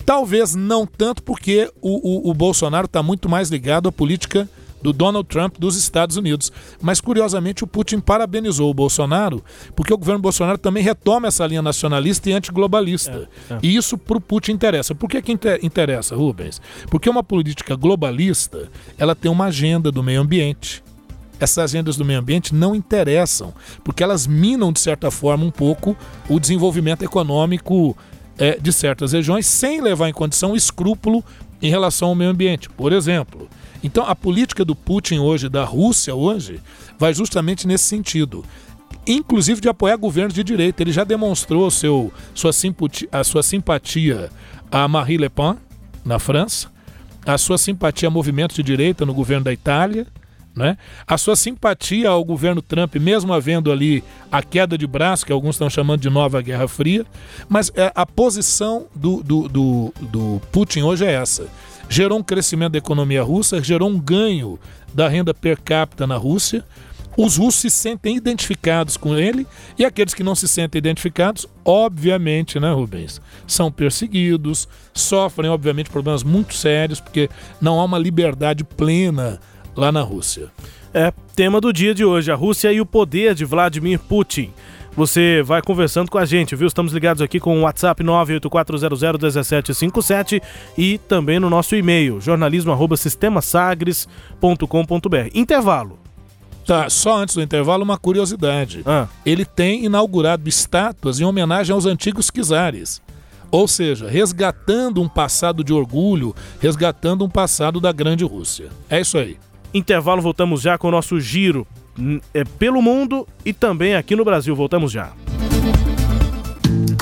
Talvez não tanto, porque o, o, o Bolsonaro está muito mais ligado à política do Donald Trump dos Estados Unidos. Mas, curiosamente, o Putin parabenizou o Bolsonaro, porque o governo Bolsonaro também retoma essa linha nacionalista e antiglobalista. É, é. E isso para o Putin interessa. Por que, que interessa, Rubens? Porque uma política globalista ela tem uma agenda do meio ambiente. Essas agendas do meio ambiente não interessam, porque elas minam, de certa forma, um pouco o desenvolvimento econômico é, de certas regiões, sem levar em condição escrúpulo em relação ao meio ambiente. Por exemplo, então a política do Putin hoje, da Rússia hoje, vai justamente nesse sentido. Inclusive de apoiar governos de direita. Ele já demonstrou seu, sua, simpatia, a sua simpatia a Marie Le Pen, na França, a sua simpatia a movimentos de direita no governo da Itália, né? a sua simpatia ao governo Trump, mesmo havendo ali a queda de braço, que alguns estão chamando de nova Guerra Fria, mas é, a posição do, do, do, do Putin hoje é essa gerou um crescimento da economia russa, gerou um ganho da renda per capita na Rússia. Os russos se sentem identificados com ele e aqueles que não se sentem identificados, obviamente, né, Rubens, são perseguidos, sofrem, obviamente, problemas muito sérios, porque não há uma liberdade plena lá na Rússia. É tema do dia de hoje: a Rússia e o poder de Vladimir Putin. Você vai conversando com a gente, viu? Estamos ligados aqui com o WhatsApp 984001757 e também no nosso e-mail, jornalismo@sistemasagres.com.br. Intervalo. Tá, só antes do intervalo, uma curiosidade. Ah. Ele tem inaugurado estátuas em homenagem aos antigos czares. Ou seja, resgatando um passado de orgulho, resgatando um passado da grande Rússia. É isso aí. Intervalo, voltamos já com o nosso giro pelo mundo e também aqui no Brasil. Voltamos já.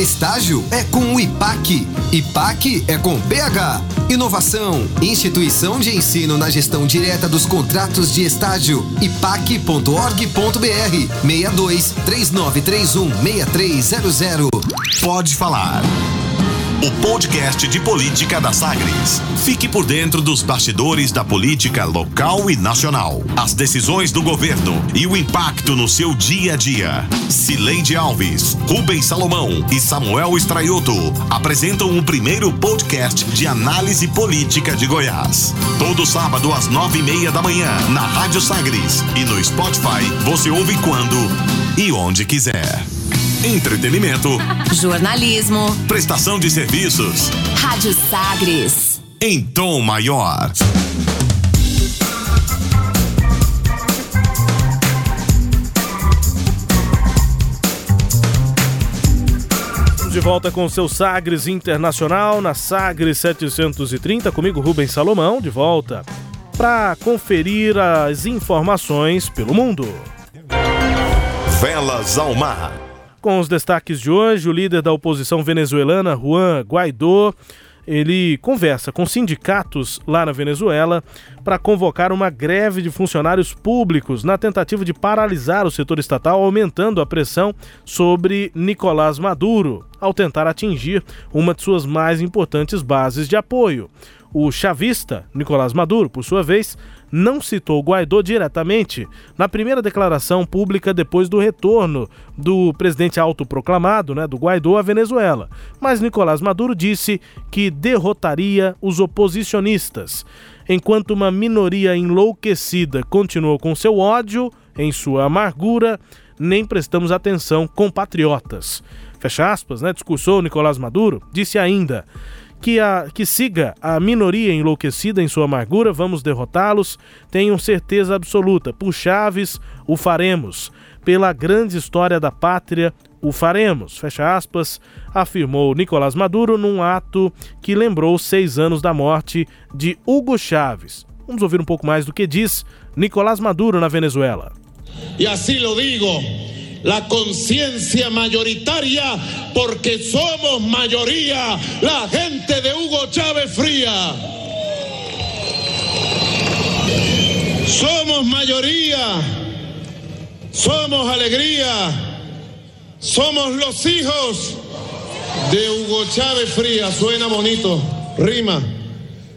Estágio é com o IPAC. IPAC é com PH. Inovação, instituição de ensino na gestão direta dos contratos de estágio. ipac.org.br 62 3931 6300. Pode falar o podcast de política da Sagres. Fique por dentro dos bastidores da política local e nacional, as decisões do governo e o impacto no seu dia a dia. Cileide Alves, Rubens Salomão e Samuel Estraioto apresentam o primeiro podcast de análise política de Goiás. Todo sábado às nove e meia da manhã, na Rádio Sagres e no Spotify, você ouve quando e onde quiser entretenimento, jornalismo, prestação de serviços. Rádio Sagres. Em tom maior. de volta com o seu Sagres Internacional na Sagres 730, comigo Rubens Salomão, de volta para conferir as informações pelo mundo. Velas ao mar. Com os destaques de hoje, o líder da oposição venezuelana, Juan Guaidó, ele conversa com sindicatos lá na Venezuela para convocar uma greve de funcionários públicos na tentativa de paralisar o setor estatal, aumentando a pressão sobre Nicolás Maduro, ao tentar atingir uma de suas mais importantes bases de apoio. O chavista, Nicolás Maduro, por sua vez, não citou Guaidó diretamente na primeira declaração pública depois do retorno do presidente autoproclamado, né, do Guaidó à Venezuela. Mas Nicolás Maduro disse que derrotaria os oposicionistas. Enquanto uma minoria enlouquecida continuou com seu ódio, em sua amargura, nem prestamos atenção, compatriotas. Fecha aspas, né? Discursou Nicolás Maduro, disse ainda: que, a, que siga a minoria enlouquecida em sua amargura, vamos derrotá-los. Tenham certeza absoluta. Por Chaves, o faremos. Pela grande história da pátria, o faremos. Fecha aspas, afirmou Nicolás Maduro num ato que lembrou seis anos da morte de Hugo Chaves. Vamos ouvir um pouco mais do que diz Nicolás Maduro na Venezuela. E assim lo digo. La conciencia mayoritaria porque somos mayoría, la gente de Hugo Chávez Fría. Somos mayoría, somos alegría, somos los hijos de Hugo Chávez Fría. Suena bonito, rima,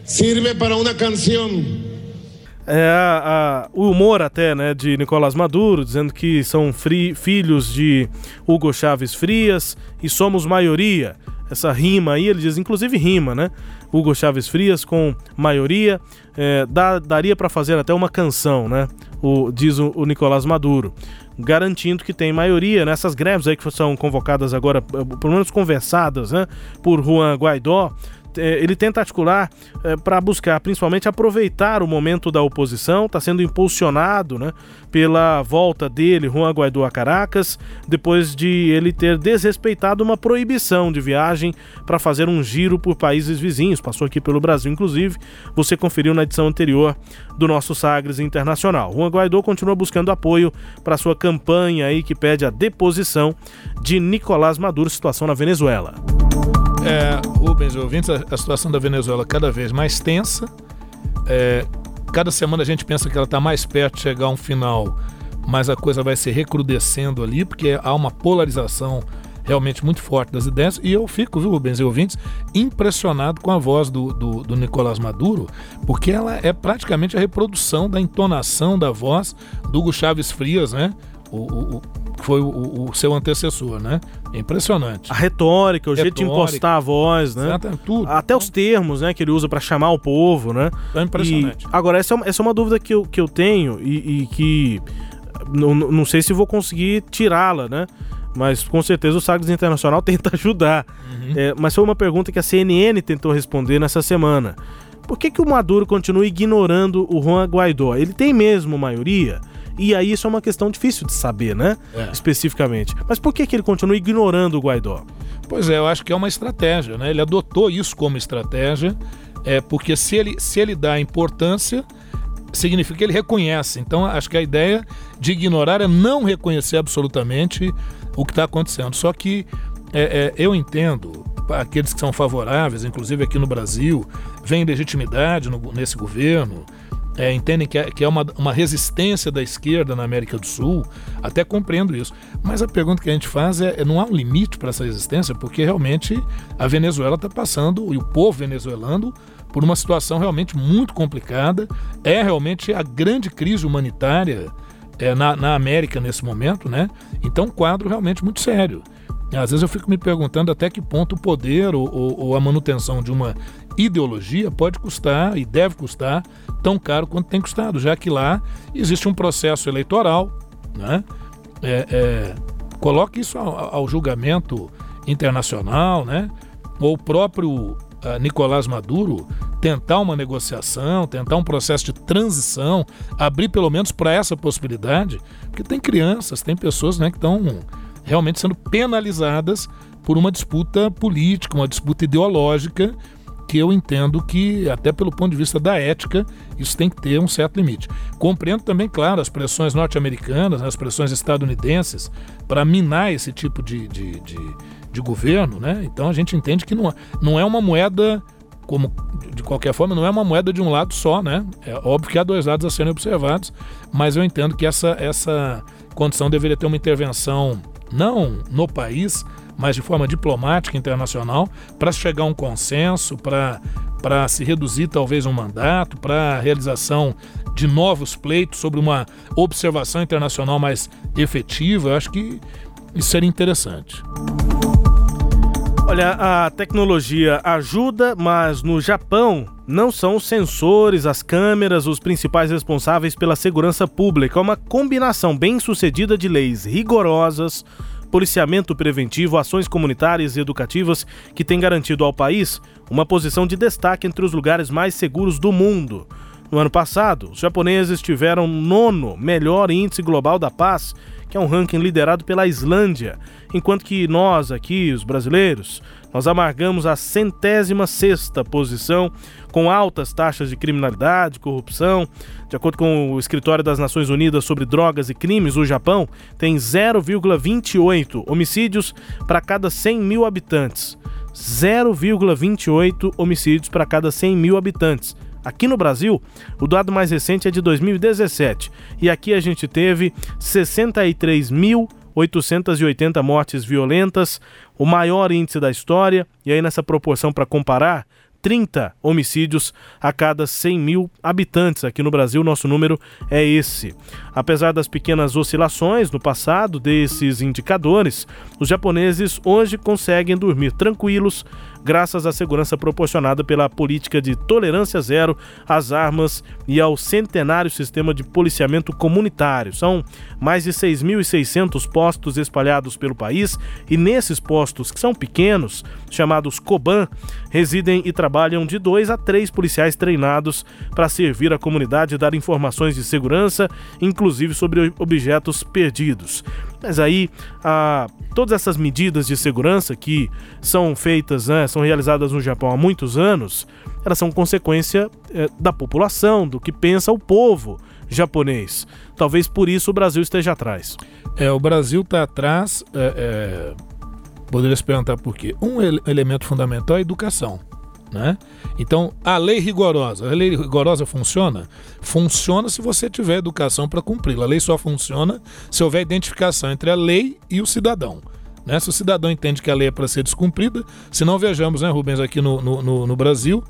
sirve para una canción é, a, a, o humor até né, de Nicolás Maduro, dizendo que são fri, filhos de Hugo Chaves Frias e somos maioria. Essa rima aí, ele diz, inclusive rima, né? Hugo Chaves Frias com maioria, é, dá, daria para fazer até uma canção, né? O, diz o, o Nicolás Maduro garantindo que tem maioria nessas greves aí que são convocadas agora, pelo menos conversadas, né, por Juan Guaidó, ele tenta articular é, para buscar principalmente aproveitar o momento da oposição, está sendo impulsionado né, pela volta dele, Juan Guaidó a Caracas, depois de ele ter desrespeitado uma proibição de viagem para fazer um giro por países vizinhos, passou aqui pelo Brasil inclusive, você conferiu na edição anterior do nosso Sagres Internacional. Juan Guaidó continua buscando apoio para sua campanha aí que pede a deposição de Nicolás Maduro, situação na Venezuela. É, Rubens, ouvintes, a, a, situação da Venezuela cada vez mais tensa. É, cada semana a gente pensa que ela está mais perto de chegar a um final, mas a coisa vai se recrudescendo ali, porque há uma polarização realmente muito forte das ideias. E eu fico, viu, Rubens e ouvintes, impressionado com a voz do, do, do Nicolás Maduro, porque ela é praticamente a reprodução da entonação da voz do Hugo Chaves Frias, né? O, o, foi o, o, seu antecessor, né? É impressionante. A retórica, o retórica, jeito de impostar a voz, né? tudo. Até os termos, né, que ele usa para chamar o povo, né? É impressionante. E, agora, essa é, uma, essa é uma dúvida que eu, que eu tenho e, e que não, não sei se vou conseguir tirá-la, né? Mas com certeza o Sagres Internacional <laughs> tenta ajudar. Uhum. É, mas foi uma pergunta que a CNN tentou responder nessa semana. Por que, que o Maduro continua ignorando o Juan Guaidó? Ele tem mesmo maioria? E aí isso é uma questão difícil de saber, né? É. Especificamente. Mas por que, que ele continua ignorando o Guaidó? Pois é, eu acho que é uma estratégia, né? Ele adotou isso como estratégia, é, porque se ele, se ele dá importância, significa que ele reconhece. Então, acho que a ideia de ignorar é não reconhecer absolutamente o que está acontecendo. Só que é, é, eu entendo, aqueles que são favoráveis, inclusive aqui no Brasil, vem legitimidade no, nesse governo, é, entendem que é, que é uma, uma resistência da esquerda na América do Sul, até compreendo isso. Mas a pergunta que a gente faz é: é não há um limite para essa resistência? Porque realmente a Venezuela está passando, e o povo venezuelano, por uma situação realmente muito complicada. É realmente a grande crise humanitária é, na, na América nesse momento, né? Então, um quadro realmente muito sério. Às vezes eu fico me perguntando até que ponto o poder ou, ou, ou, a manutenção de uma ideologia pode custar e deve custar tão caro quanto tem custado, já que lá existe um processo eleitoral, né? É, é, coloque isso ao, ao, julgamento internacional, né? Ou o próprio uh, Nicolás Maduro tentar uma negociação, tentar um processo de transição, abrir pelo menos para essa possibilidade, porque tem crianças, tem pessoas né, que estão realmente sendo penalizadas por uma disputa política, uma disputa ideológica, que eu entendo que, até pelo ponto de vista da ética, Isso tem que ter um certo limite. Compreendo também, claro, as pressões norte-americanas, as pressões estadunidenses para minar esse tipo de, de, de, de, governo, né? Então a gente entende que não, não é uma moeda como de qualquer forma, não é uma moeda de um lado só, né? É óbvio que há dois lados a serem observados, mas eu entendo que essa, essa condição deveria ter uma intervenção não no país, mas de forma diplomática internacional, para chegar a um consenso, para se reduzir talvez um mandato, para a realização de novos pleitos sobre uma observação internacional mais efetiva. Eu acho que isso seria interessante. Olha, a tecnologia ajuda, mas no Japão não são os sensores, as câmeras os principais responsáveis pela segurança pública. É uma combinação bem sucedida de leis rigorosas, policiamento preventivo, ações comunitárias e educativas que tem garantido ao país uma posição de destaque entre os lugares mais seguros do mundo. No ano passado, os japoneses tiveram nono melhor índice global da paz, que é um ranking liderado pela Islândia, enquanto que nós aqui, os brasileiros, nós amargamos a centésima sexta posição, com altas taxas de criminalidade, corrupção. De acordo com o Escritório das Nações Unidas sobre Drogas e Crimes, o Japão tem 0,28 homicídios para cada 100 mil habitantes. 0,28 homicídios para cada 100 mil habitantes. Aqui no Brasil, o dado mais recente é de 2017 e aqui a gente teve 63.880 mortes violentas, o maior índice da história, e aí nessa proporção para comparar, 30 homicídios a cada 100 mil habitantes. Aqui no Brasil, nosso número é esse. Apesar das pequenas oscilações no passado desses indicadores, os japoneses hoje conseguem dormir tranquilos graças à segurança proporcionada pela política de tolerância zero às armas e ao centenário sistema de policiamento comunitário. São mais de 6.600 postos espalhados pelo país e nesses postos, que são pequenos, chamados Koban, residem e trabalham de dois a três policiais treinados para servir a comunidade e dar informações de segurança, inclusive sobre objetos perdidos. Mas aí, a, todas essas medidas de segurança que são feitas, né, são realizadas no Japão há muitos anos, elas são consequência é, da população, do que pensa o povo japonês. Talvez por isso o Brasil esteja atrás. É, o Brasil está atrás. É, é, poderia se perguntar por quê? Um ele elemento fundamental é a educação. Né? Então, a lei rigorosa, a lei rigorosa funciona? Funciona se você tiver educação para cumpri-la. A lei só funciona se houver identificação entre a lei e o cidadão. Né? Se o cidadão entende que a lei é para ser descumprida, se não vejamos, né, Rubens, aqui no, no, no Brasil,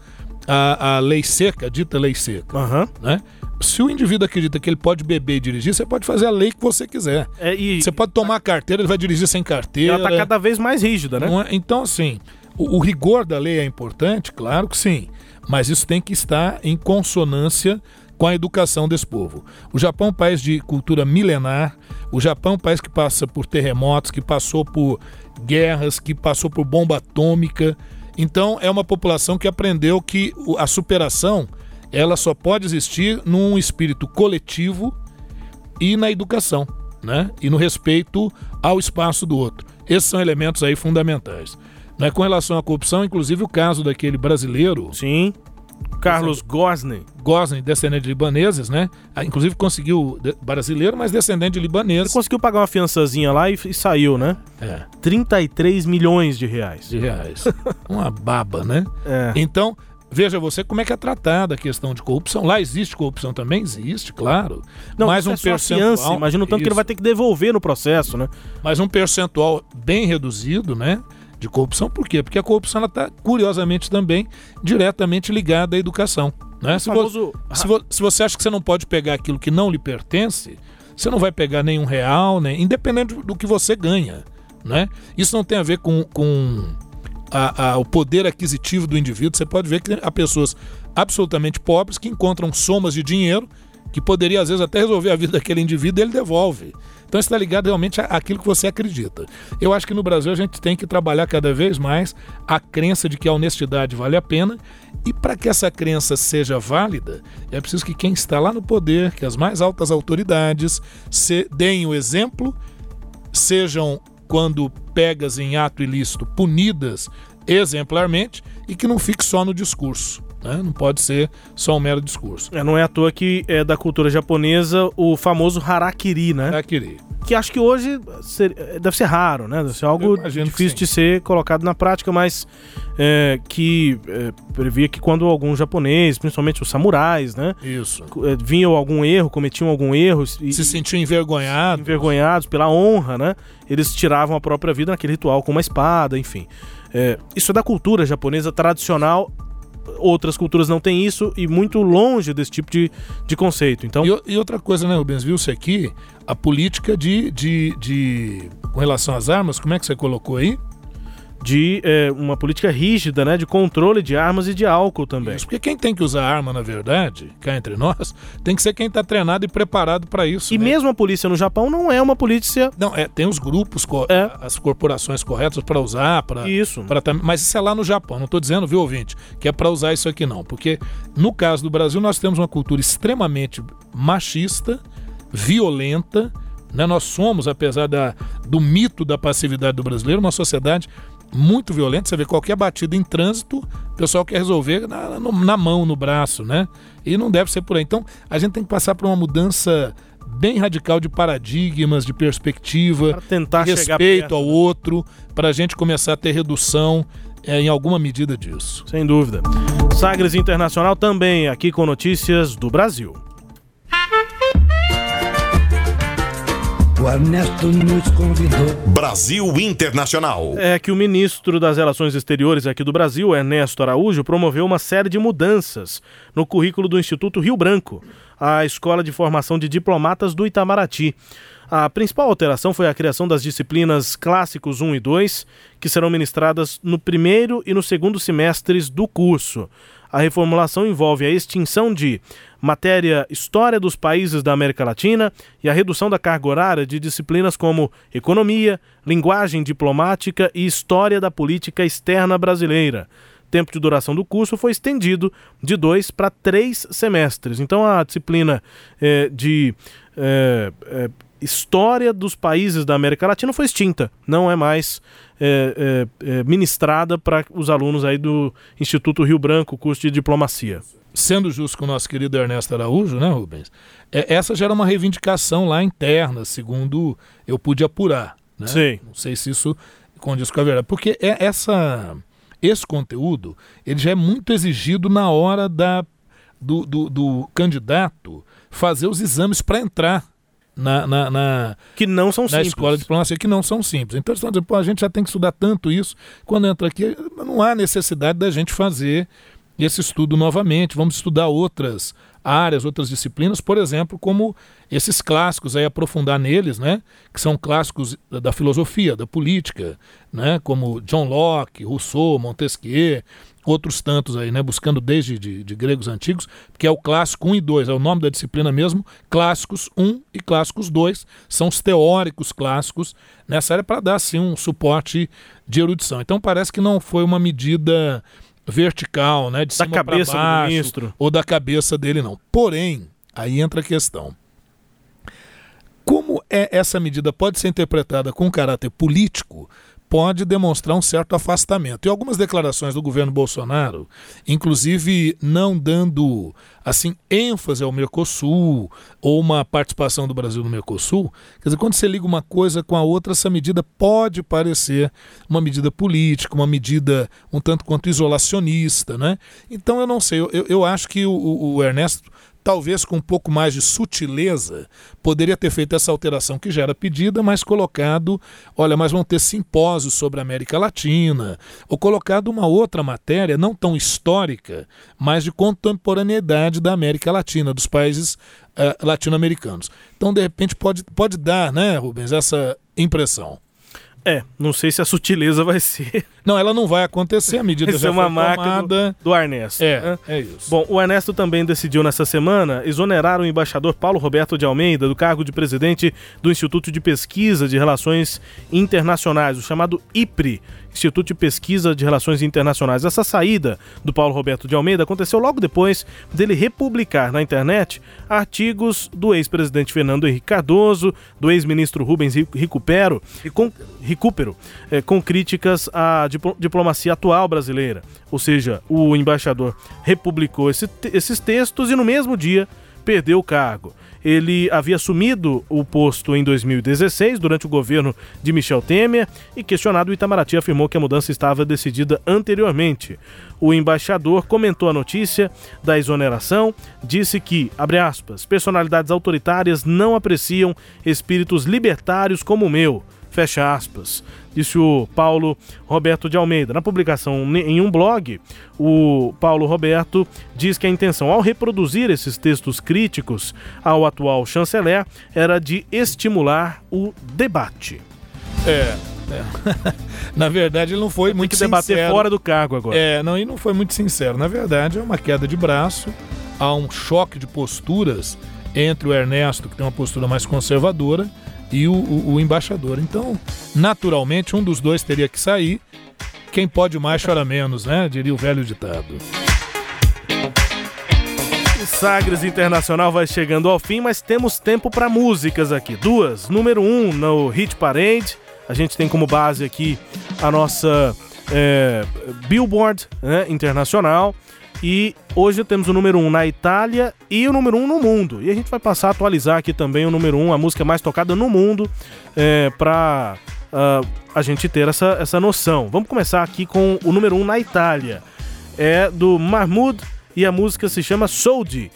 a, a, lei seca, dita lei seca. Uhum. Né? Se o indivíduo acredita que ele pode beber e dirigir, você pode fazer a lei que você quiser. É, e... Você pode tomar carteira, ele vai dirigir sem carteira. Ela está cada vez mais rígida, né? É? Então, assim, o, o rigor da lei é importante, claro que sim, mas isso tem que estar em consonância com a educação desse povo. O Japão é um país de cultura milenar, o Japão é um país que passa por terremotos, que passou por guerras, que passou por bomba atômica. Então é uma população que aprendeu que a superação ela só pode existir num espírito coletivo e na educação, né? E no respeito ao espaço do outro. Esses são elementos aí fundamentais. Né? Com relação à corrupção, inclusive o caso daquele brasileiro. Sim. Carlos Gosney. Gosney, descendente de libaneses, né? Ah, inclusive conseguiu, brasileiro, mas descendente de libaneses. Ele conseguiu pagar uma fiançazinha lá e, e saiu, né? É. 33 milhões de reais. De reais. <laughs> uma baba, né? É. Então, veja você como é que é tratada a questão de corrupção. Lá existe corrupção também? Existe, claro. Não, mas um é percentual. Fiança, imagina o tanto isso. que ele vai ter que devolver no processo, né? Mas um percentual bem reduzido, né? De corrupção. Por quê? Porque a corrupção está, curiosamente, também diretamente ligada à educação. Né? Se, famoso... vo se, vo se, você acha que você não pode pegar aquilo que não lhe pertence, você não vai pegar nenhum real, né? independente do que você ganha. Né? Isso não tem a ver com, com a, a, o poder aquisitivo do indivíduo. Você pode ver que há pessoas absolutamente pobres que encontram somas de dinheiro que poderia, às vezes, até resolver a vida daquele indivíduo ele devolve. Então está ligado realmente àquilo que você acredita. Eu acho que no Brasil a gente tem que trabalhar cada vez mais a crença de que a honestidade vale a pena e para que essa crença seja válida, é preciso que quem está lá no poder, que as mais altas autoridades, se deem o exemplo, sejam quando pegas em ato ilícito punidas exemplarmente e que não fique só no discurso. Né? Não pode ser só um mero discurso. É, não é à toa que é da cultura japonesa o famoso harakiri, né? Harakiri. Que acho que hoje ser, deve ser raro, né? Deve ser algo difícil de ser colocado na prática, mas é, que é, previa que quando algum japonês, principalmente os samurais, né? Isso. É, vinham algum erro, cometiam algum erro. E, Se sentiam envergonhados. Envergonhados pela honra, né? Eles tiravam a própria vida naquele ritual com uma espada, enfim. É, isso é da cultura japonesa tradicional outras culturas não têm isso e muito longe desse tipo de, de conceito. Então... E, e outra coisa, né, Rubens? Viu-se aqui a política de, de, de. com relação às armas, como é que você colocou aí? De é, uma política rígida, né, de controle de armas e de álcool também. Isso, porque quem tem que usar arma, na verdade, cá entre nós, tem que ser quem está treinado e preparado para isso. E né? mesmo a polícia no Japão não é uma polícia. Não, é, tem os grupos, é. as corporações corretas para usar, para isso. Pra, mas isso é lá no Japão. Não estou dizendo, viu, ouvinte, que é para usar isso aqui não, porque no caso do Brasil nós temos uma cultura extremamente machista, violenta. Né? Nós somos, apesar da, do mito da passividade do brasileiro, uma sociedade muito violento. Você vê qualquer batida em trânsito, o pessoal quer resolver na, na, mão, no braço, né? E não deve ser por aí. Então, a gente tem que passar por uma mudança bem radical de paradigmas, de perspectiva, tentar respeito ao né? outro, para a gente começar a ter redução é, em alguma medida disso. Sem dúvida. Sagres Internacional também aqui com notícias do Brasil. O Ernesto nos convidou. Brasil Internacional. É que o ministro das Relações Exteriores aqui do Brasil, Ernesto Araújo, promoveu uma série de mudanças no currículo do Instituto Rio Branco, a escola de formação de diplomatas do Itamaraty. A principal alteração foi a criação das disciplinas Clássicos 1 e 2, que serão ministradas no primeiro e no segundo semestres do curso. A reformulação envolve a extinção de matéria História dos Países da América Latina e a redução da carga horária de disciplinas como Economia, Linguagem Diplomática e História da Política Externa Brasileira. Tempo de duração do curso foi estendido de dois para três semestres. Então, a disciplina é, de é, é, História dos Países da América Latina foi extinta, não é mais é, é, ministrada para os alunos aí do Instituto Rio Branco, curso de diplomacia. Sendo justo com o nosso querido Ernesto Araújo, né, Rubens? É, essa já era uma reivindicação lá interna, segundo eu pude apurar. Né? Sim. Não sei se isso condiz com a verdade. Porque é essa, esse conteúdo ele já é muito exigido na hora da, do, do, do candidato fazer os exames para entrar na, na, na, que não são na simples. escola de diplomacia que não são simples. Então, estão dizendo, pô, a gente já tem que estudar tanto isso. Quando entra aqui, não há necessidade da gente fazer esse estudo novamente. Vamos estudar outras áreas, outras disciplinas, por exemplo, como esses clássicos, aí aprofundar neles, né, que são clássicos da filosofia, da política, né, como John Locke, Rousseau, Montesquieu, outros tantos aí, né, buscando desde de, de gregos antigos, que é o clássico 1 e 2, é o nome da disciplina mesmo, clássicos 1 e clássicos 2, são os teóricos clássicos nessa área para dar assim um suporte de erudição. Então parece que não foi uma medida vertical, né, de da cima cabeça baixo, do ministro ou da cabeça dele não. Porém, aí entra a questão. Como é essa medida pode ser interpretada com caráter político, pode demonstrar um certo afastamento. E algumas declarações do governo Bolsonaro, inclusive não dando assim ênfase ao Mercosul ou uma participação do Brasil no Mercosul, quer dizer, quando você liga uma coisa com a outra, essa medida pode parecer uma medida política, uma medida um tanto quanto isolacionista, né? Então eu não sei, eu, eu acho que o, o Ernesto talvez com um pouco mais de sutileza, poderia ter feito essa alteração que já era pedida, mas colocado, olha, mas vão ter simpósios sobre a América Latina, ou colocado uma outra matéria, não tão histórica, mas de contemporaneidade da América Latina, dos países uh, latino-americanos. Então, de repente, pode, pode dar, né, Rubens, essa impressão. É, não sei se a sutileza vai ser. <laughs> Não, ela não vai acontecer, a medida Essa já é uma marca do, do Ernesto. É, né? é isso. Bom, o Ernesto também decidiu nessa semana exonerar o embaixador Paulo Roberto de Almeida do cargo de presidente do Instituto de Pesquisa de Relações Internacionais, o chamado IPRI, Instituto de Pesquisa de Relações Internacionais. Essa saída do Paulo Roberto de Almeida aconteceu logo depois dele republicar na internet artigos do ex-presidente Fernando Henrique Cardoso, do ex-ministro Rubens Recupero, e com, Recupero, é, com críticas à diplomacia atual brasileira. Ou seja, o embaixador republicou esse, esses textos e no mesmo dia perdeu o cargo. Ele havia assumido o posto em 2016, durante o governo de Michel Temer, e questionado, o Itamaraty afirmou que a mudança estava decidida anteriormente. O embaixador comentou a notícia da exoneração, disse que, abre aspas, personalidades autoritárias não apreciam espíritos libertários como o meu Fecha aspas. Disse o Paulo Roberto de Almeida. Na publicação em um blog, o Paulo Roberto diz que a intenção ao reproduzir esses textos críticos ao atual chanceler era de estimular o debate. É, é. <laughs> Na verdade, ele não foi Tem muito que debater sincero. fora do cargo agora. É, não, e não foi muito sincero. Na verdade, é uma queda de braço, há um choque de posturas entre o Ernesto, que tem uma postura mais conservadora, e o, o, o embaixador. Então, naturalmente, um dos dois teria que sair. Quem pode mais chora menos, né? Diria o velho ditado. O Sagres Internacional vai chegando ao fim, mas temos tempo para músicas aqui. Duas. Número um no Hit Parade. A gente tem como base aqui a nossa é, Billboard né, Internacional. E hoje temos o número 1 um na Itália e o número 1 um no mundo. E a gente vai passar a atualizar aqui também o número 1, um, a música mais tocada no mundo, é, para uh, ah, a gente ter essa, essa noção. Vamos começar aqui com o número 1 um na Itália. É do Mahmoud e a música se chama Soldi.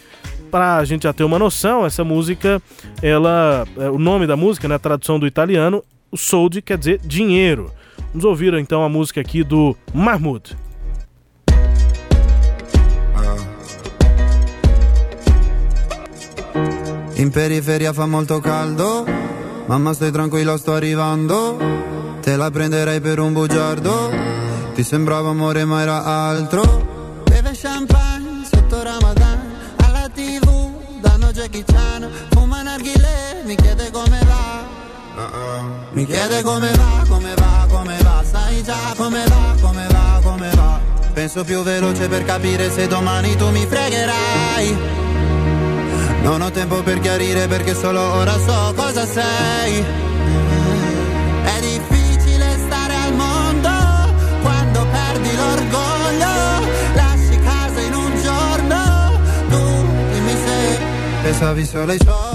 Para a gente já ter uma noção, essa música, ela, é, o nome da música, na né, tradução do italiano, o Soldi quer dizer dinheiro. Vamos ouvir então a música aqui do Mahmoud. In periferia fa molto caldo, mamma stai tranquilla sto arrivando, te la prenderei per un bugiardo, ti sembrava amore ma era altro. Beve champagne sotto Ramadan, alla tv danno Jackie Chan, fuma narghile, mi chiede come va. Mi chiede come va, come va, come va, sai già come va, come va, come va. Penso più veloce per capire se domani tu mi fregherai. Non ho tempo per chiarire perché solo ora so cosa sei. È difficile stare al mondo quando perdi l'orgoglio. Lasci casa in un giorno, tu dimmi se pensavi solo ai soldi,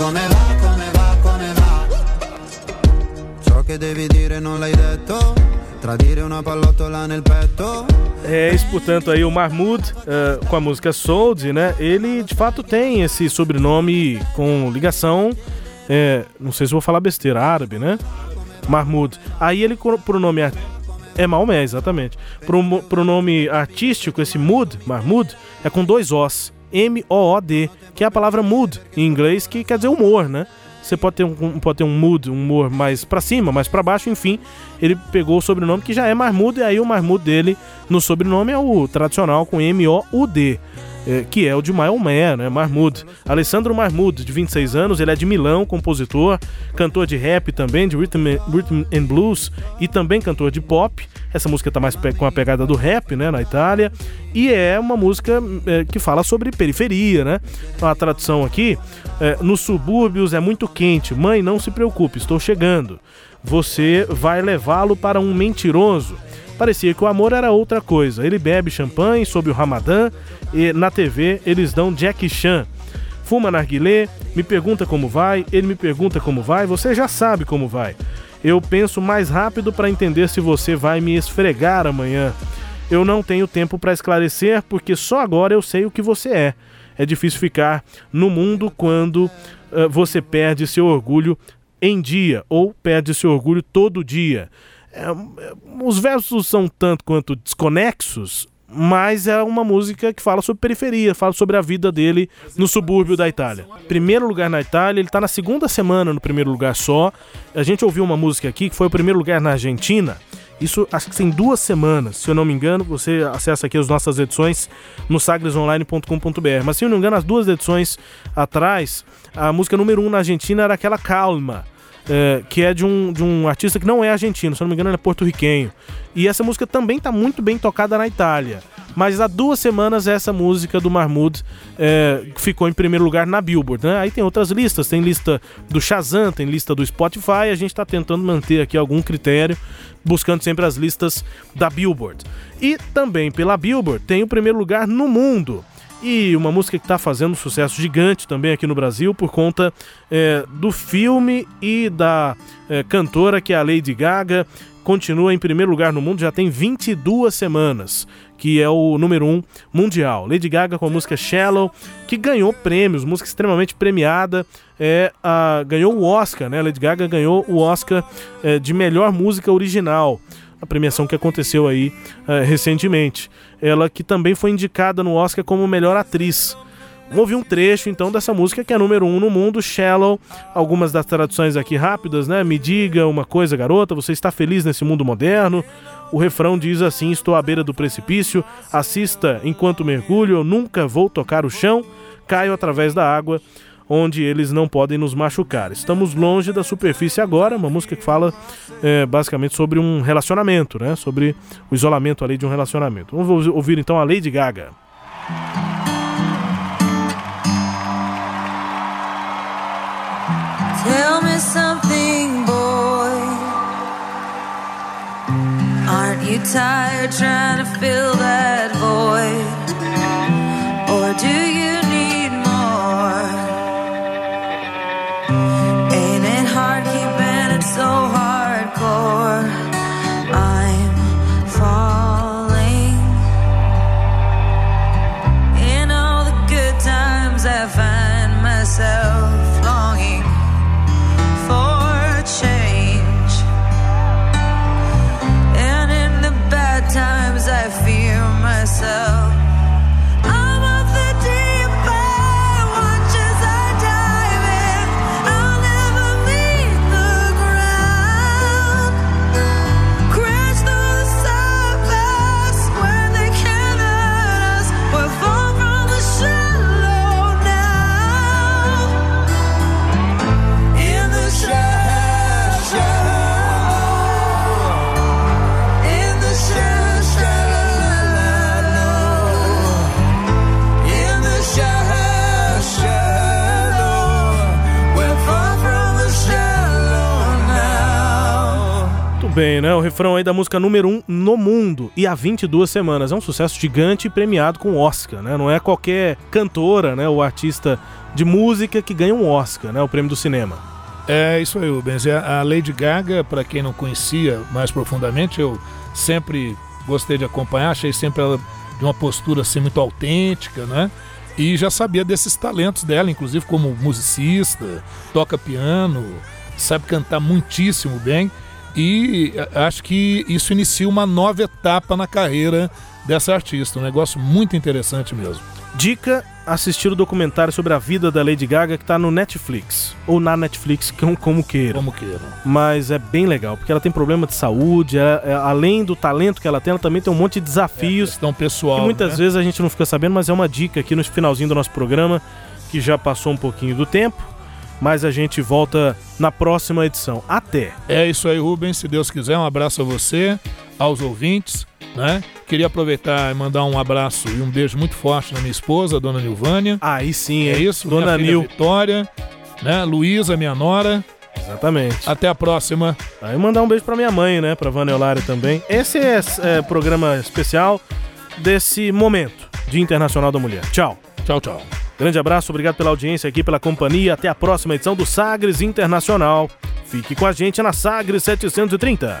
come va, come va, come va Ciò che devi dire non l'hai detto Tradire una pallottola nel petto É isso, portanto, aí o Mahmoud uh, com a música Sold, né? Ele de fato tem esse sobrenome com ligação, é, não sei se vou falar besteira, árabe, né? Mahmoud. Aí ele, pro nome é Maomé, exatamente. Pro, pro nome artístico, esse Mood, Mahmoud, é com dois Os. M-O-O-D, que é a palavra mood em inglês, que quer dizer humor, né? Você pode ter um, pode ter um mood, um humor mais para cima, mais para baixo, enfim. Ele pegou o sobrenome que já é Mahmoud, e aí o Mahmoud dele no sobrenome é o tradicional com M-O-U-D é, que é o de Maomé, né? Mahmoud. Alessandro Mahmoud, de 26 anos, ele é de Milão, compositor, cantor de rap também, de rhythm, rhythm and blues e também cantor de pop. Essa música tá mais com a pegada do rap, né, na Itália. E é uma música é, que fala sobre periferia, né? Então, a tradução aqui, é, nos subúrbios é muito quente. Mãe, não se preocupe, estou chegando. Você vai levá-lo para um mentiroso. Parecia que o amor era outra coisa. Ele bebe champanhe sob o Ramadã e na TV eles dão Jack Chan. Fuma narguilé, me pergunta como vai, ele me pergunta como vai, você já sabe como vai. Eu penso mais rápido para entender se você vai me esfregar amanhã. Eu não tenho tempo para esclarecer porque só agora eu sei o que você é. É difícil ficar no mundo quando uh, você perde seu orgulho em dia ou perde seu orgulho todo dia. É, os versos são tanto quanto desconexos, mas é uma música que fala sobre periferia, fala sobre a vida dele no subúrbio da Itália. Primeiro lugar na Itália, ele está na segunda semana no primeiro lugar só. A gente ouviu uma música aqui que foi o primeiro lugar na Argentina. Isso acho que tem duas semanas, se eu não me engano. Você acessa aqui as nossas edições no sagresonline.com.br. Mas se eu não me engano, as duas edições atrás, a música número um na Argentina era aquela Calma. É, que é de um, de um artista que não é argentino, se eu não me engano, ele é porto-riquenho. E essa música também está muito bem tocada na Itália. Mas há duas semanas essa música do Mahmoud é, ficou em primeiro lugar na Billboard. Né? Aí tem outras listas, tem lista do Shazam, tem lista do Spotify. A gente está tentando manter aqui algum critério, buscando sempre as listas da Billboard. E também pela Billboard tem o primeiro lugar no mundo. E uma música que está fazendo sucesso gigante também aqui no Brasil por conta é, do filme e da é, cantora que é a Lady Gaga. Continua em primeiro lugar no mundo, já tem 22 semanas, que é o número 1 um mundial. Lady Gaga com a música Shallow, que ganhou prêmios, música extremamente premiada, é, a, ganhou o Oscar, né? Lady Gaga ganhou o Oscar é, de melhor música original a premiação que aconteceu aí uh, recentemente. Ela que também foi indicada no Oscar como melhor atriz. Vamos ouvir um trecho então dessa música que é número um no mundo, Shallow. Algumas das traduções aqui rápidas, né? Me diga uma coisa, garota, você está feliz nesse mundo moderno? O refrão diz assim: Estou à beira do precipício, assista enquanto mergulho, eu nunca vou tocar o chão, caio através da água onde eles não podem nos machucar. Estamos longe da superfície agora, uma música que fala é, basicamente sobre um relacionamento, né? Sobre o isolamento ali de um relacionamento. Vamos ouvir então a Lady Gaga. Tell me something, boy. Aren't you tired trying to fill that void? Or do you bem, né? O refrão aí da música número 1 um no mundo e há 22 semanas. É um sucesso gigante e premiado com Oscar, né? Não é qualquer cantora, né? Ou artista de música que ganha um Oscar, né? O prêmio do cinema. É isso aí, Rubens. A Lady Gaga, para quem não conhecia mais profundamente, eu sempre gostei de acompanhar, achei sempre ela de uma postura assim muito autêntica, né? E já sabia desses talentos dela, inclusive como musicista, toca piano, sabe cantar muitíssimo bem. E a- acho que isso inicia uma nova etapa na carreira dessa artista, um negócio muito interessante mesmo. Dica: assistir o documentário sobre a vida da Lady Gaga que tá no Netflix. Ou na Netflix, <laughs> como, queira. Como queira. Mas é bem legal, porque ela tem problema de saúde, ela- é- além do talento que ela tem, ela também tem um monte de desafios. questão pessoal. Que muitas né? vezes a gente não fica sabendo, mas é uma dica aqui no finalzinho do nosso programa, que já passou um pouquinho do tempo. Mas a gente volta na próxima edição. Até! É isso aí, Rubens. Se Deus quiser, um abraço a você, aos ouvintes, né? Queria aproveitar e mandar um abraço e um beijo muito forte na minha esposa, a dona Nilvânia. Aí sim, É isso, Dona Nil. Vitória, né? Luísa, minha nora. Exatamente. Até a próxima. Aí mandar um beijo pra minha mãe, né? Pra Vânia Eulário também. Esse é, é programa especial desse momento de Internacional da Mulher. Tchau. Tchau, tchau. Grande abraço, obrigado pela audiência aqui, pela companhia. Até a próxima edição do Sagres Internacional. Fique com a gente na Sagres 730.